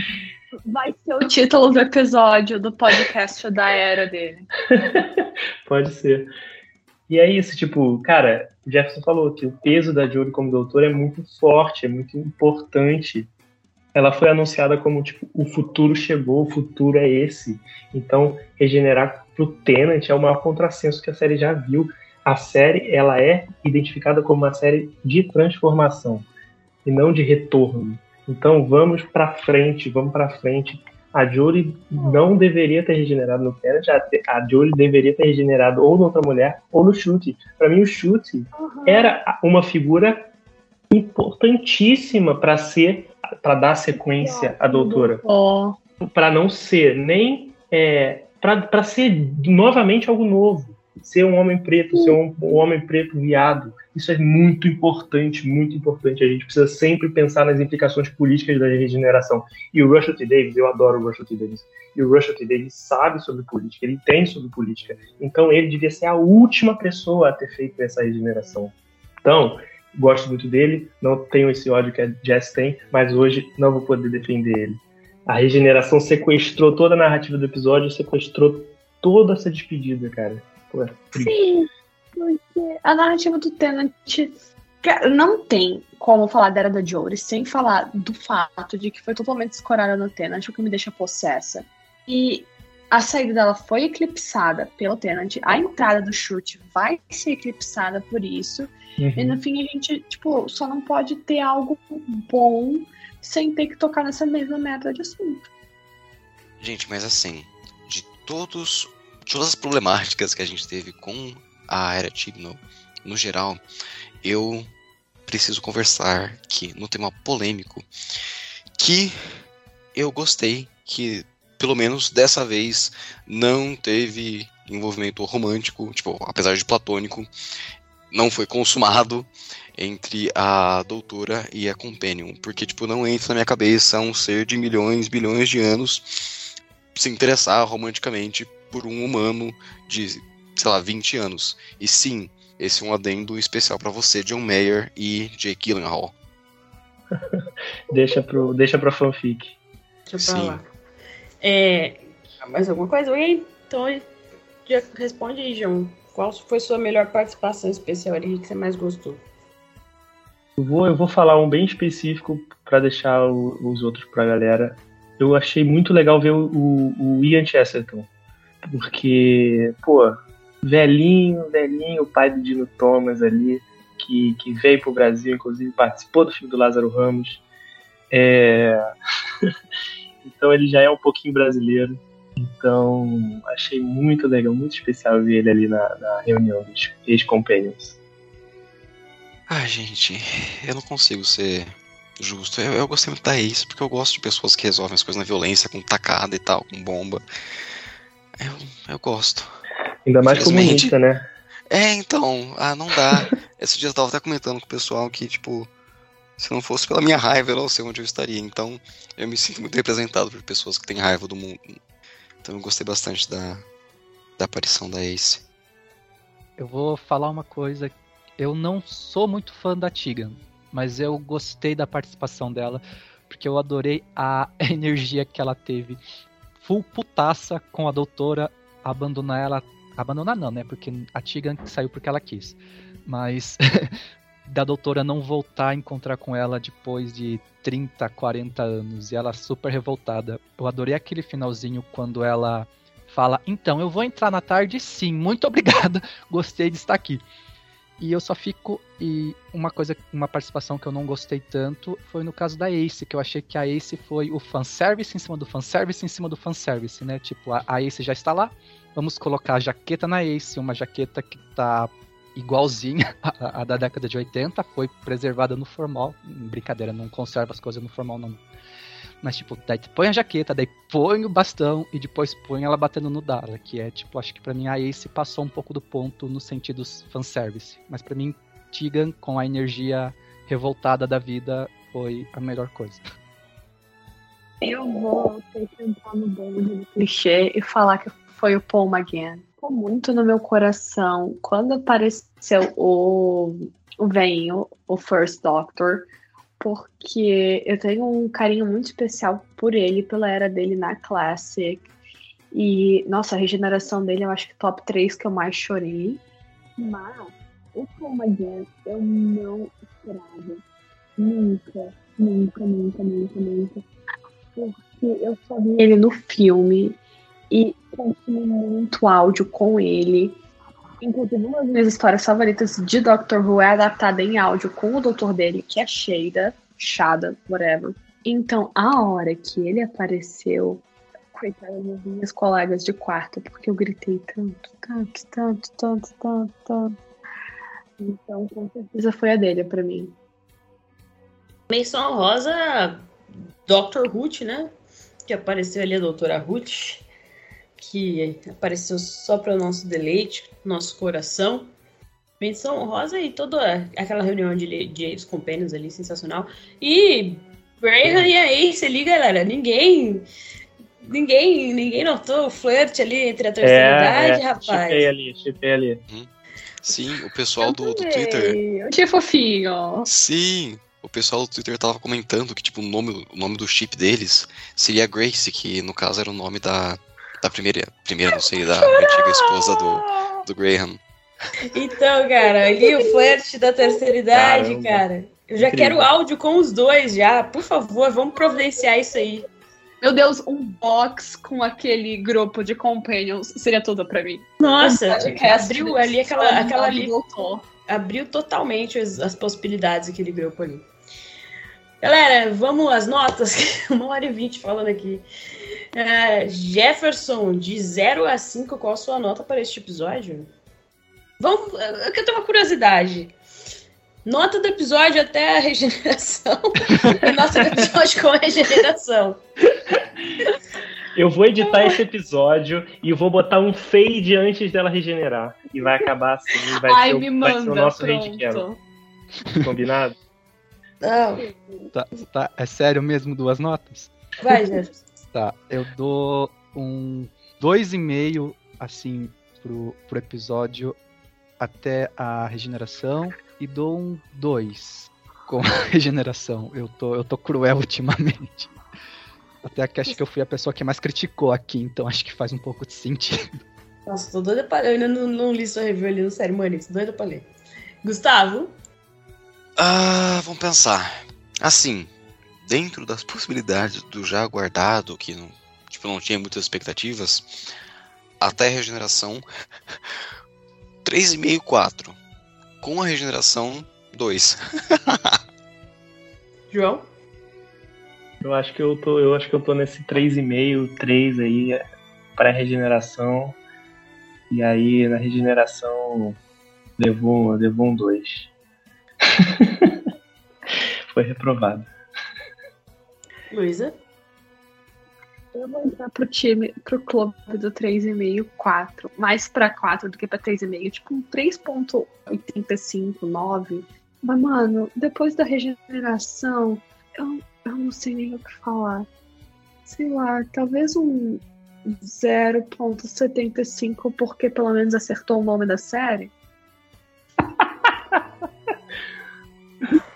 Vai ser o título do episódio do podcast da era dele. [LAUGHS] Pode ser. E é isso, tipo, cara, o Jefferson falou que o peso da Jory como doutora é muito forte, é muito importante. Ela foi anunciada como, tipo, o futuro chegou, o futuro é esse. Então, regenerar pro Tenant é o maior contrassenso que a série já viu. A série, ela é identificada como uma série de transformação e não de retorno. Então vamos para frente, vamos para frente. A Jory não deveria ter regenerado no Kennedy, a Jory deveria ter regenerado ou noutra mulher ou no chute. Para mim, o chute uhum. era uma figura importantíssima para ser, para dar sequência à doutora. Oh. Para não ser nem. É, para ser novamente algo novo. Ser um homem preto, ser um, um homem preto viado. Isso é muito importante, muito importante. A gente precisa sempre pensar nas implicações políticas da regeneração. E o Russell T. Davis, eu adoro o Russell T. Davis, e o Russell T. Davis sabe sobre política, ele entende sobre política. Então ele devia ser a última pessoa a ter feito essa regeneração. Então, gosto muito dele, não tenho esse ódio que a Jess tem, mas hoje não vou poder defender ele. A regeneração sequestrou toda a narrativa do episódio, sequestrou toda essa despedida, cara. Pô, é Sim, porque a narrativa do Tenant não tem como falar da Era da Jory sem falar do fato de que foi totalmente escorada no Tenant, o que me deixa possessa. E a saída dela foi eclipsada pelo Tenant, a entrada do Chute vai ser eclipsada por isso. Uhum. E no fim a gente, tipo, só não pode ter algo bom sem ter que tocar nessa mesma merda de assunto. Gente, mas assim, de todos, todas as problemáticas que a gente teve com a Era Tibno, no geral, eu preciso conversar que no tema polêmico que eu gostei que pelo menos dessa vez não teve envolvimento romântico, tipo, apesar de platônico, não foi consumado entre a doutora e a Companion, porque tipo não entra na minha cabeça um ser de milhões, bilhões de anos se interessar romanticamente por um humano de, sei lá, 20 anos. E sim, esse é um adendo especial para você, John Mayer e Jake Gyllenhaal. [LAUGHS] deixa pro deixa para fanfic. Deixa pra sim. lá. É, mais alguma coisa? Oi, então já responde aí, João. Qual foi sua melhor participação especial ali que você mais gostou? Eu vou, eu vou falar um bem específico para deixar o, os outros para a galera. Eu achei muito legal ver o, o, o Ian Chesterton, porque, pô, velhinho, velhinho, o pai do Dino Thomas ali, que, que veio pro Brasil, inclusive participou do filme do Lázaro Ramos. É... [LAUGHS] então ele já é um pouquinho brasileiro. Então achei muito legal, muito especial ver ele ali na, na reunião dos ex-companions. Ah, gente, eu não consigo ser justo. Eu, eu gostei muito da Ace, porque eu gosto de pessoas que resolvem as coisas na violência, com tacada e tal, com bomba. Eu, eu gosto. Ainda mais comunista, né? É, então, ah, não dá. [LAUGHS] Esse dia eu tava até comentando com o pessoal que, tipo, se não fosse pela minha raiva, eu não sei onde eu estaria. Então, eu me sinto muito representado por pessoas que têm raiva do mundo. Então, eu gostei bastante da, da aparição da Ace. Eu vou falar uma coisa eu não sou muito fã da Tigan, mas eu gostei da participação dela, porque eu adorei a [LAUGHS] energia que ela teve. Full putaça com a doutora, abandonar ela. Abandonar não, né? Porque a Tigan saiu porque ela quis. Mas [LAUGHS] da doutora não voltar a encontrar com ela depois de 30, 40 anos. E ela super revoltada. Eu adorei aquele finalzinho quando ela fala: Então, eu vou entrar na tarde sim, muito obrigada, [LAUGHS] gostei de estar aqui. E eu só fico. E uma coisa, uma participação que eu não gostei tanto foi no caso da Ace, que eu achei que a Ace foi o fanservice em cima do fanservice em cima do fanservice, né? Tipo, a, Ace já está lá, vamos colocar a jaqueta na Ace, uma jaqueta que tá igualzinha [LAUGHS] à, da década de 80, foi preservada no formal. Brincadeira, não conserva as coisas no formal, não. Mas, tipo, daí põe a jaqueta, daí põe o bastão e depois põe ela batendo no Dara, que é, tipo, acho que para mim a Ace passou um pouco do ponto no sentido fanservice. Mas para mim, Tigan, com a energia revoltada da vida, foi a melhor coisa. Eu vou que entrar no bonde do clichê e falar que foi o Paul McGann. Muito no meu coração quando apareceu o, o Venho, o First Doctor porque eu tenho um carinho muito especial por ele, pela era dele na Classic. E, nossa, a regeneração dele eu acho que top 3 que eu mais chorei. Mas o Again eu não esperava. Nunca, nunca, nunca, nunca, nunca. Porque eu só vi ele no filme e consumi muito áudio com ele. Inclusive, uma das minhas histórias favoritas de Doctor Who é adaptada em áudio com o doutor dele, que é Shada, Shada, whatever. Então, a hora que ele apareceu, coitada das minhas colegas de quarto, porque eu gritei tanto, tanto, tanto, tanto, tanto, tanto. Então, com certeza foi a dele para mim. Menção rosa, Dr. Ruth, né? Que apareceu ali a doutora Ruth que apareceu só para o nosso deleite, nosso coração. menção honrosa e toda aquela reunião de, de os companions ali, sensacional. E Graham e a Ace ali, galera, ninguém... Ninguém, ninguém notou o flerte ali entre a terceira É, idade, é, rapaz. chipei ali, chipei ali. Sim, o pessoal do, do Twitter. Eu achei fofinho. Sim, o pessoal do Twitter tava comentando que, tipo, o nome, o nome do chip deles seria Grace, que no caso era o nome da, da primeira, primeira, não sei, da antiga esposa do, do Graham. Então, cara, ali o flerte da terceira idade, Caramba. cara. Eu já Incrível. quero áudio com os dois já. Por favor, vamos providenciar isso aí. Meu Deus, um box com aquele grupo de companions seria tudo pra mim. Nossa, Podcast abriu ali aquela, aquela ali. voltou. Abriu totalmente as, as possibilidades aquele grupo ali. Galera, vamos às notas. [LAUGHS] Uma hora e vinte falando aqui. É, Jefferson, de 0 a 5, qual a sua nota para este episódio? Vamos. Eu que eu tenho uma curiosidade. Nota do episódio até a regeneração [LAUGHS] e nota do episódio com a regeneração. Eu vou editar esse episódio e vou botar um fade antes dela regenerar. E vai acabar assim, vai, Ai, ser, o- me vai ser o manda, nosso pronto. Combinado? Não, Tá, tá, é sério mesmo duas notas? vai, Jefferson. Tá, eu dou um dois e meio assim pro, pro episódio até a regeneração e dou um 2 com a [LAUGHS] regeneração. Eu tô, eu tô cruel [LAUGHS] ultimamente. Até que acho que eu fui a pessoa que mais criticou aqui, então acho que faz um pouco de sentido. Nossa, tô doida pra ler. Eu ainda não, não li sua review ali no Série Manix. Doida pra ler. Gustavo? Ah, vamos pensar. Assim, dentro das possibilidades do já aguardado, que não, tipo, não tinha muitas expectativas, até a regeneração, [LAUGHS] 3,5, 4. Com a regeneração, 2. [LAUGHS] João? Eu acho que eu tô, eu acho que eu tô nesse 3,5, 3 aí para regeneração. E aí na regeneração levou, levou um 2. [LAUGHS] Foi reprovado. Luísa? Eu vou entrar pro time, pro clube do 3,5, 4. Mais pra 4 do que pra 3,5. Tipo um 3,85, 9. Mas, mano, depois da regeneração, eu, eu não sei nem o que falar. Sei lá, talvez um 0,75, porque pelo menos acertou o nome da série. [LAUGHS]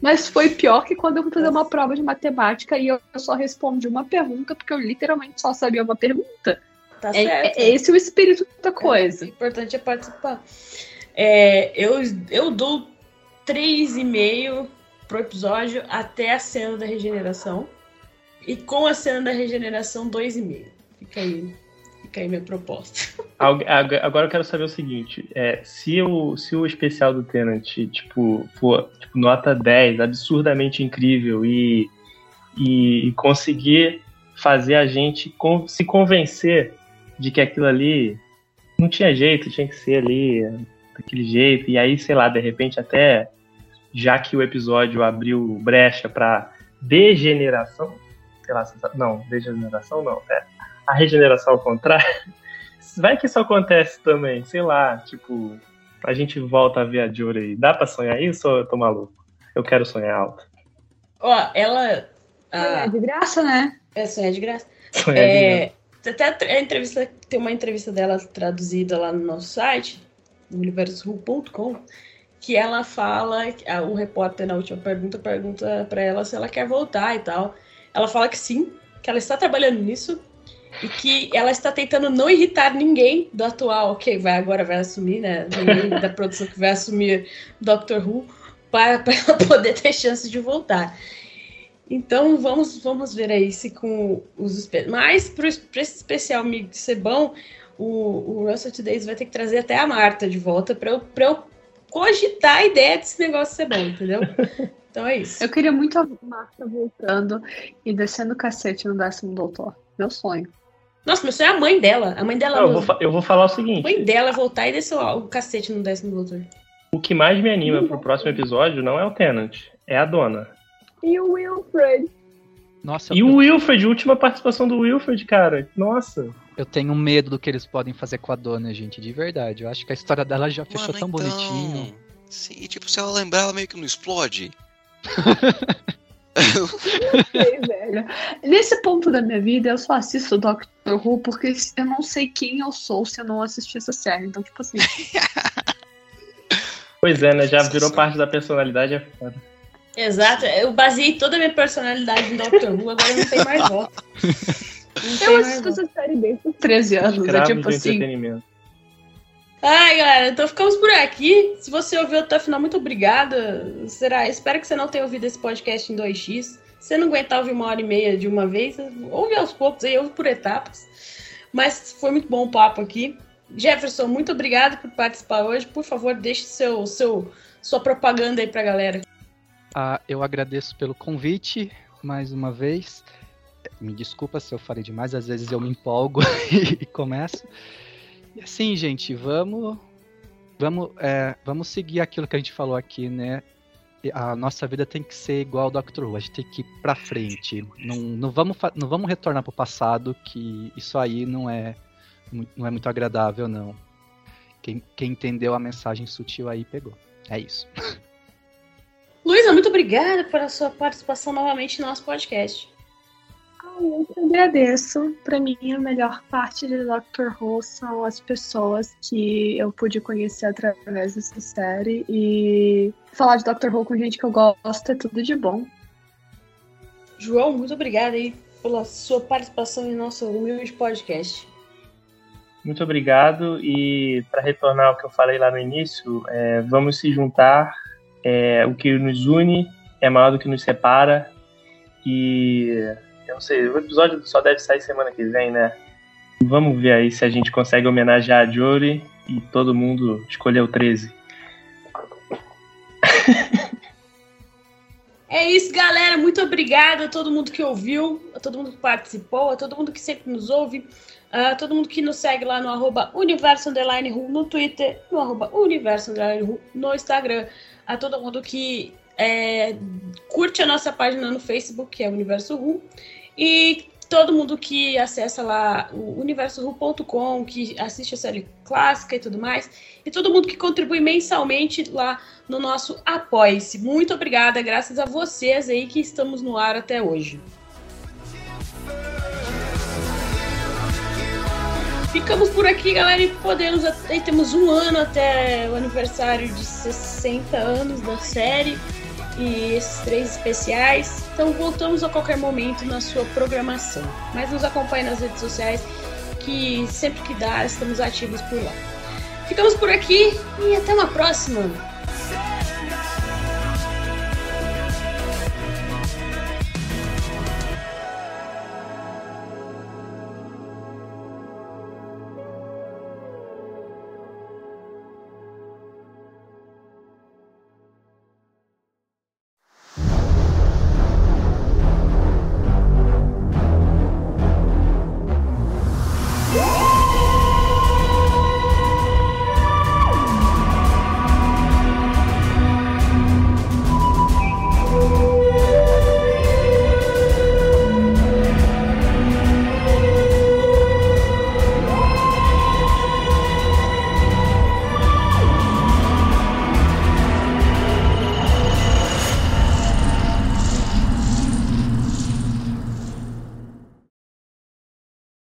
Mas foi pior que quando eu fui fazer uma prova de matemática e eu só respondi uma pergunta, porque eu literalmente só sabia uma pergunta. Tá É, certo. é esse o espírito da O coisa. importante é participar. É, eu, eu dou 3,5 pro episódio até a cena da regeneração. E com a cena da regeneração, 2,5. Fica aí. Fica aí minha proposta. [LAUGHS] Agora eu quero saber o seguinte: é, se, o, se o especial do Tenant tipo, for tipo, nota 10, absurdamente incrível, e, e conseguir fazer a gente con- se convencer de que aquilo ali não tinha jeito, tinha que ser ali daquele jeito, e aí, sei lá, de repente até já que o episódio abriu brecha para degeneração, sei lá, não, degeneração não, é a regeneração ao contrário. [LAUGHS] Vai que isso acontece também, sei lá, tipo, a gente volta a ver a Jory aí. Dá pra sonhar isso ou eu tô maluco? Eu quero sonhar alto. Ó, ela. É A, de graça, né? é sonhar de graça. Sonhar de É, até a, a entrevista, tem uma entrevista dela traduzida lá no nosso site, no universoru.com, que ela fala, a- o repórter na última pergunta pergunta pra ela se ela quer voltar e tal. Ela fala que sim, que ela está trabalhando nisso e que ela está tentando não irritar ninguém do atual, ok, vai agora vai assumir, né? Ninguém [LAUGHS] da produção que vai assumir Doctor Who para, [LAUGHS] para ela poder ter chance de voltar. Então vamos, vamos ver aí se com os Mas para esse especial Mig ser bom, o, o Russell Days vai ter que trazer até a Marta de volta para eu, pra eu cogitar a ideia desse negócio ser bom, entendeu? [LAUGHS] Então é isso. Eu queria muito a Marta voltando e descendo o cacete no décimo doutor. Meu sonho. Nossa, meu sonho é a mãe dela. A mãe dela. Não, eu, vou, eu vou falar o A mãe seguinte: dela voltar e descer o, o cacete no décimo doutor. o que mais me anima pro próximo episódio não é o Tenant, é a dona. E o Wilfred? Nossa, E eu- o Wilfred, última participação do Wilfred, cara. Nossa. eu tenho medo do que eles podem fazer com a dona, gente, de verdade. Eu acho que a história dela já fechou Mano, tão então... bonitinho. Sim, tipo, se ela lembrar, ela meio que não explode. [LAUGHS] [LAUGHS] sei, velho. Nesse ponto da minha vida, eu só assisto Doctor Who porque eu não sei quem eu sou se eu não assistir essa série. Então, tipo assim. [LAUGHS] pois é, né? Já virou parte da personalidade, é foda. Exato, eu baseei toda a minha personalidade em Doctor Who, agora não tem mais volta. [LAUGHS] eu assisto essa série desde os 13 anos. é tipo assim. Ai, galera, então ficamos por aqui. Se você ouviu até o final, muito obrigada. Será? Espero que você não tenha ouvido esse podcast em 2x. Se você não aguentar ouvir uma hora e meia de uma vez, ouve aos poucos aí, ouve por etapas. Mas foi muito bom o papo aqui. Jefferson, muito obrigado por participar hoje. Por favor, deixe seu, seu, sua propaganda aí pra galera. Ah, eu agradeço pelo convite mais uma vez. Me desculpa se eu falei demais, às vezes eu me empolgo [LAUGHS] e começo. E assim, gente, vamos vamos é, vamos seguir aquilo que a gente falou aqui, né? A nossa vida tem que ser igual ao Dr. Who, a gente tem que ir pra frente. Não, não, vamos, não vamos retornar pro passado, que isso aí não é, não é muito agradável, não. Quem, quem entendeu a mensagem sutil aí pegou. É isso. [LAUGHS] Luísa, muito obrigada pela sua participação novamente no nosso podcast. Eu que agradeço. Para mim, a melhor parte de Doctor Who são as pessoas que eu pude conhecer através dessa série. E falar de Doctor Who com gente que eu gosto é tudo de bom. João, muito obrigada aí pela sua participação em nosso humilde podcast. Muito obrigado. E para retornar ao que eu falei lá no início, é, vamos se juntar. É, o que nos une é maior do que nos separa. E eu não sei, o episódio só deve sair semana que vem, né? Vamos ver aí se a gente consegue homenagear a Jory e todo mundo escolher o [LAUGHS] 13. É isso, galera. Muito obrigada a todo mundo que ouviu, a todo mundo que participou, a todo mundo que sempre nos ouve, a todo mundo que nos segue lá no arroba Universo Underline no Twitter, no arroba Universo Underline no Instagram, a todo mundo que é, curte a nossa página no Facebook, que é Universo Ru, e todo mundo que acessa lá o universoru.com, que assiste a série clássica e tudo mais, e todo mundo que contribui mensalmente lá no nosso Apoie-se. Muito obrigada, graças a vocês aí que estamos no ar até hoje. Ficamos por aqui, galera, e podemos até temos um ano até o aniversário de 60 anos da série e esses três especiais. Então voltamos a qualquer momento na sua programação. Mas nos acompanhe nas redes sociais que sempre que dá estamos ativos por lá. Ficamos por aqui e até uma próxima!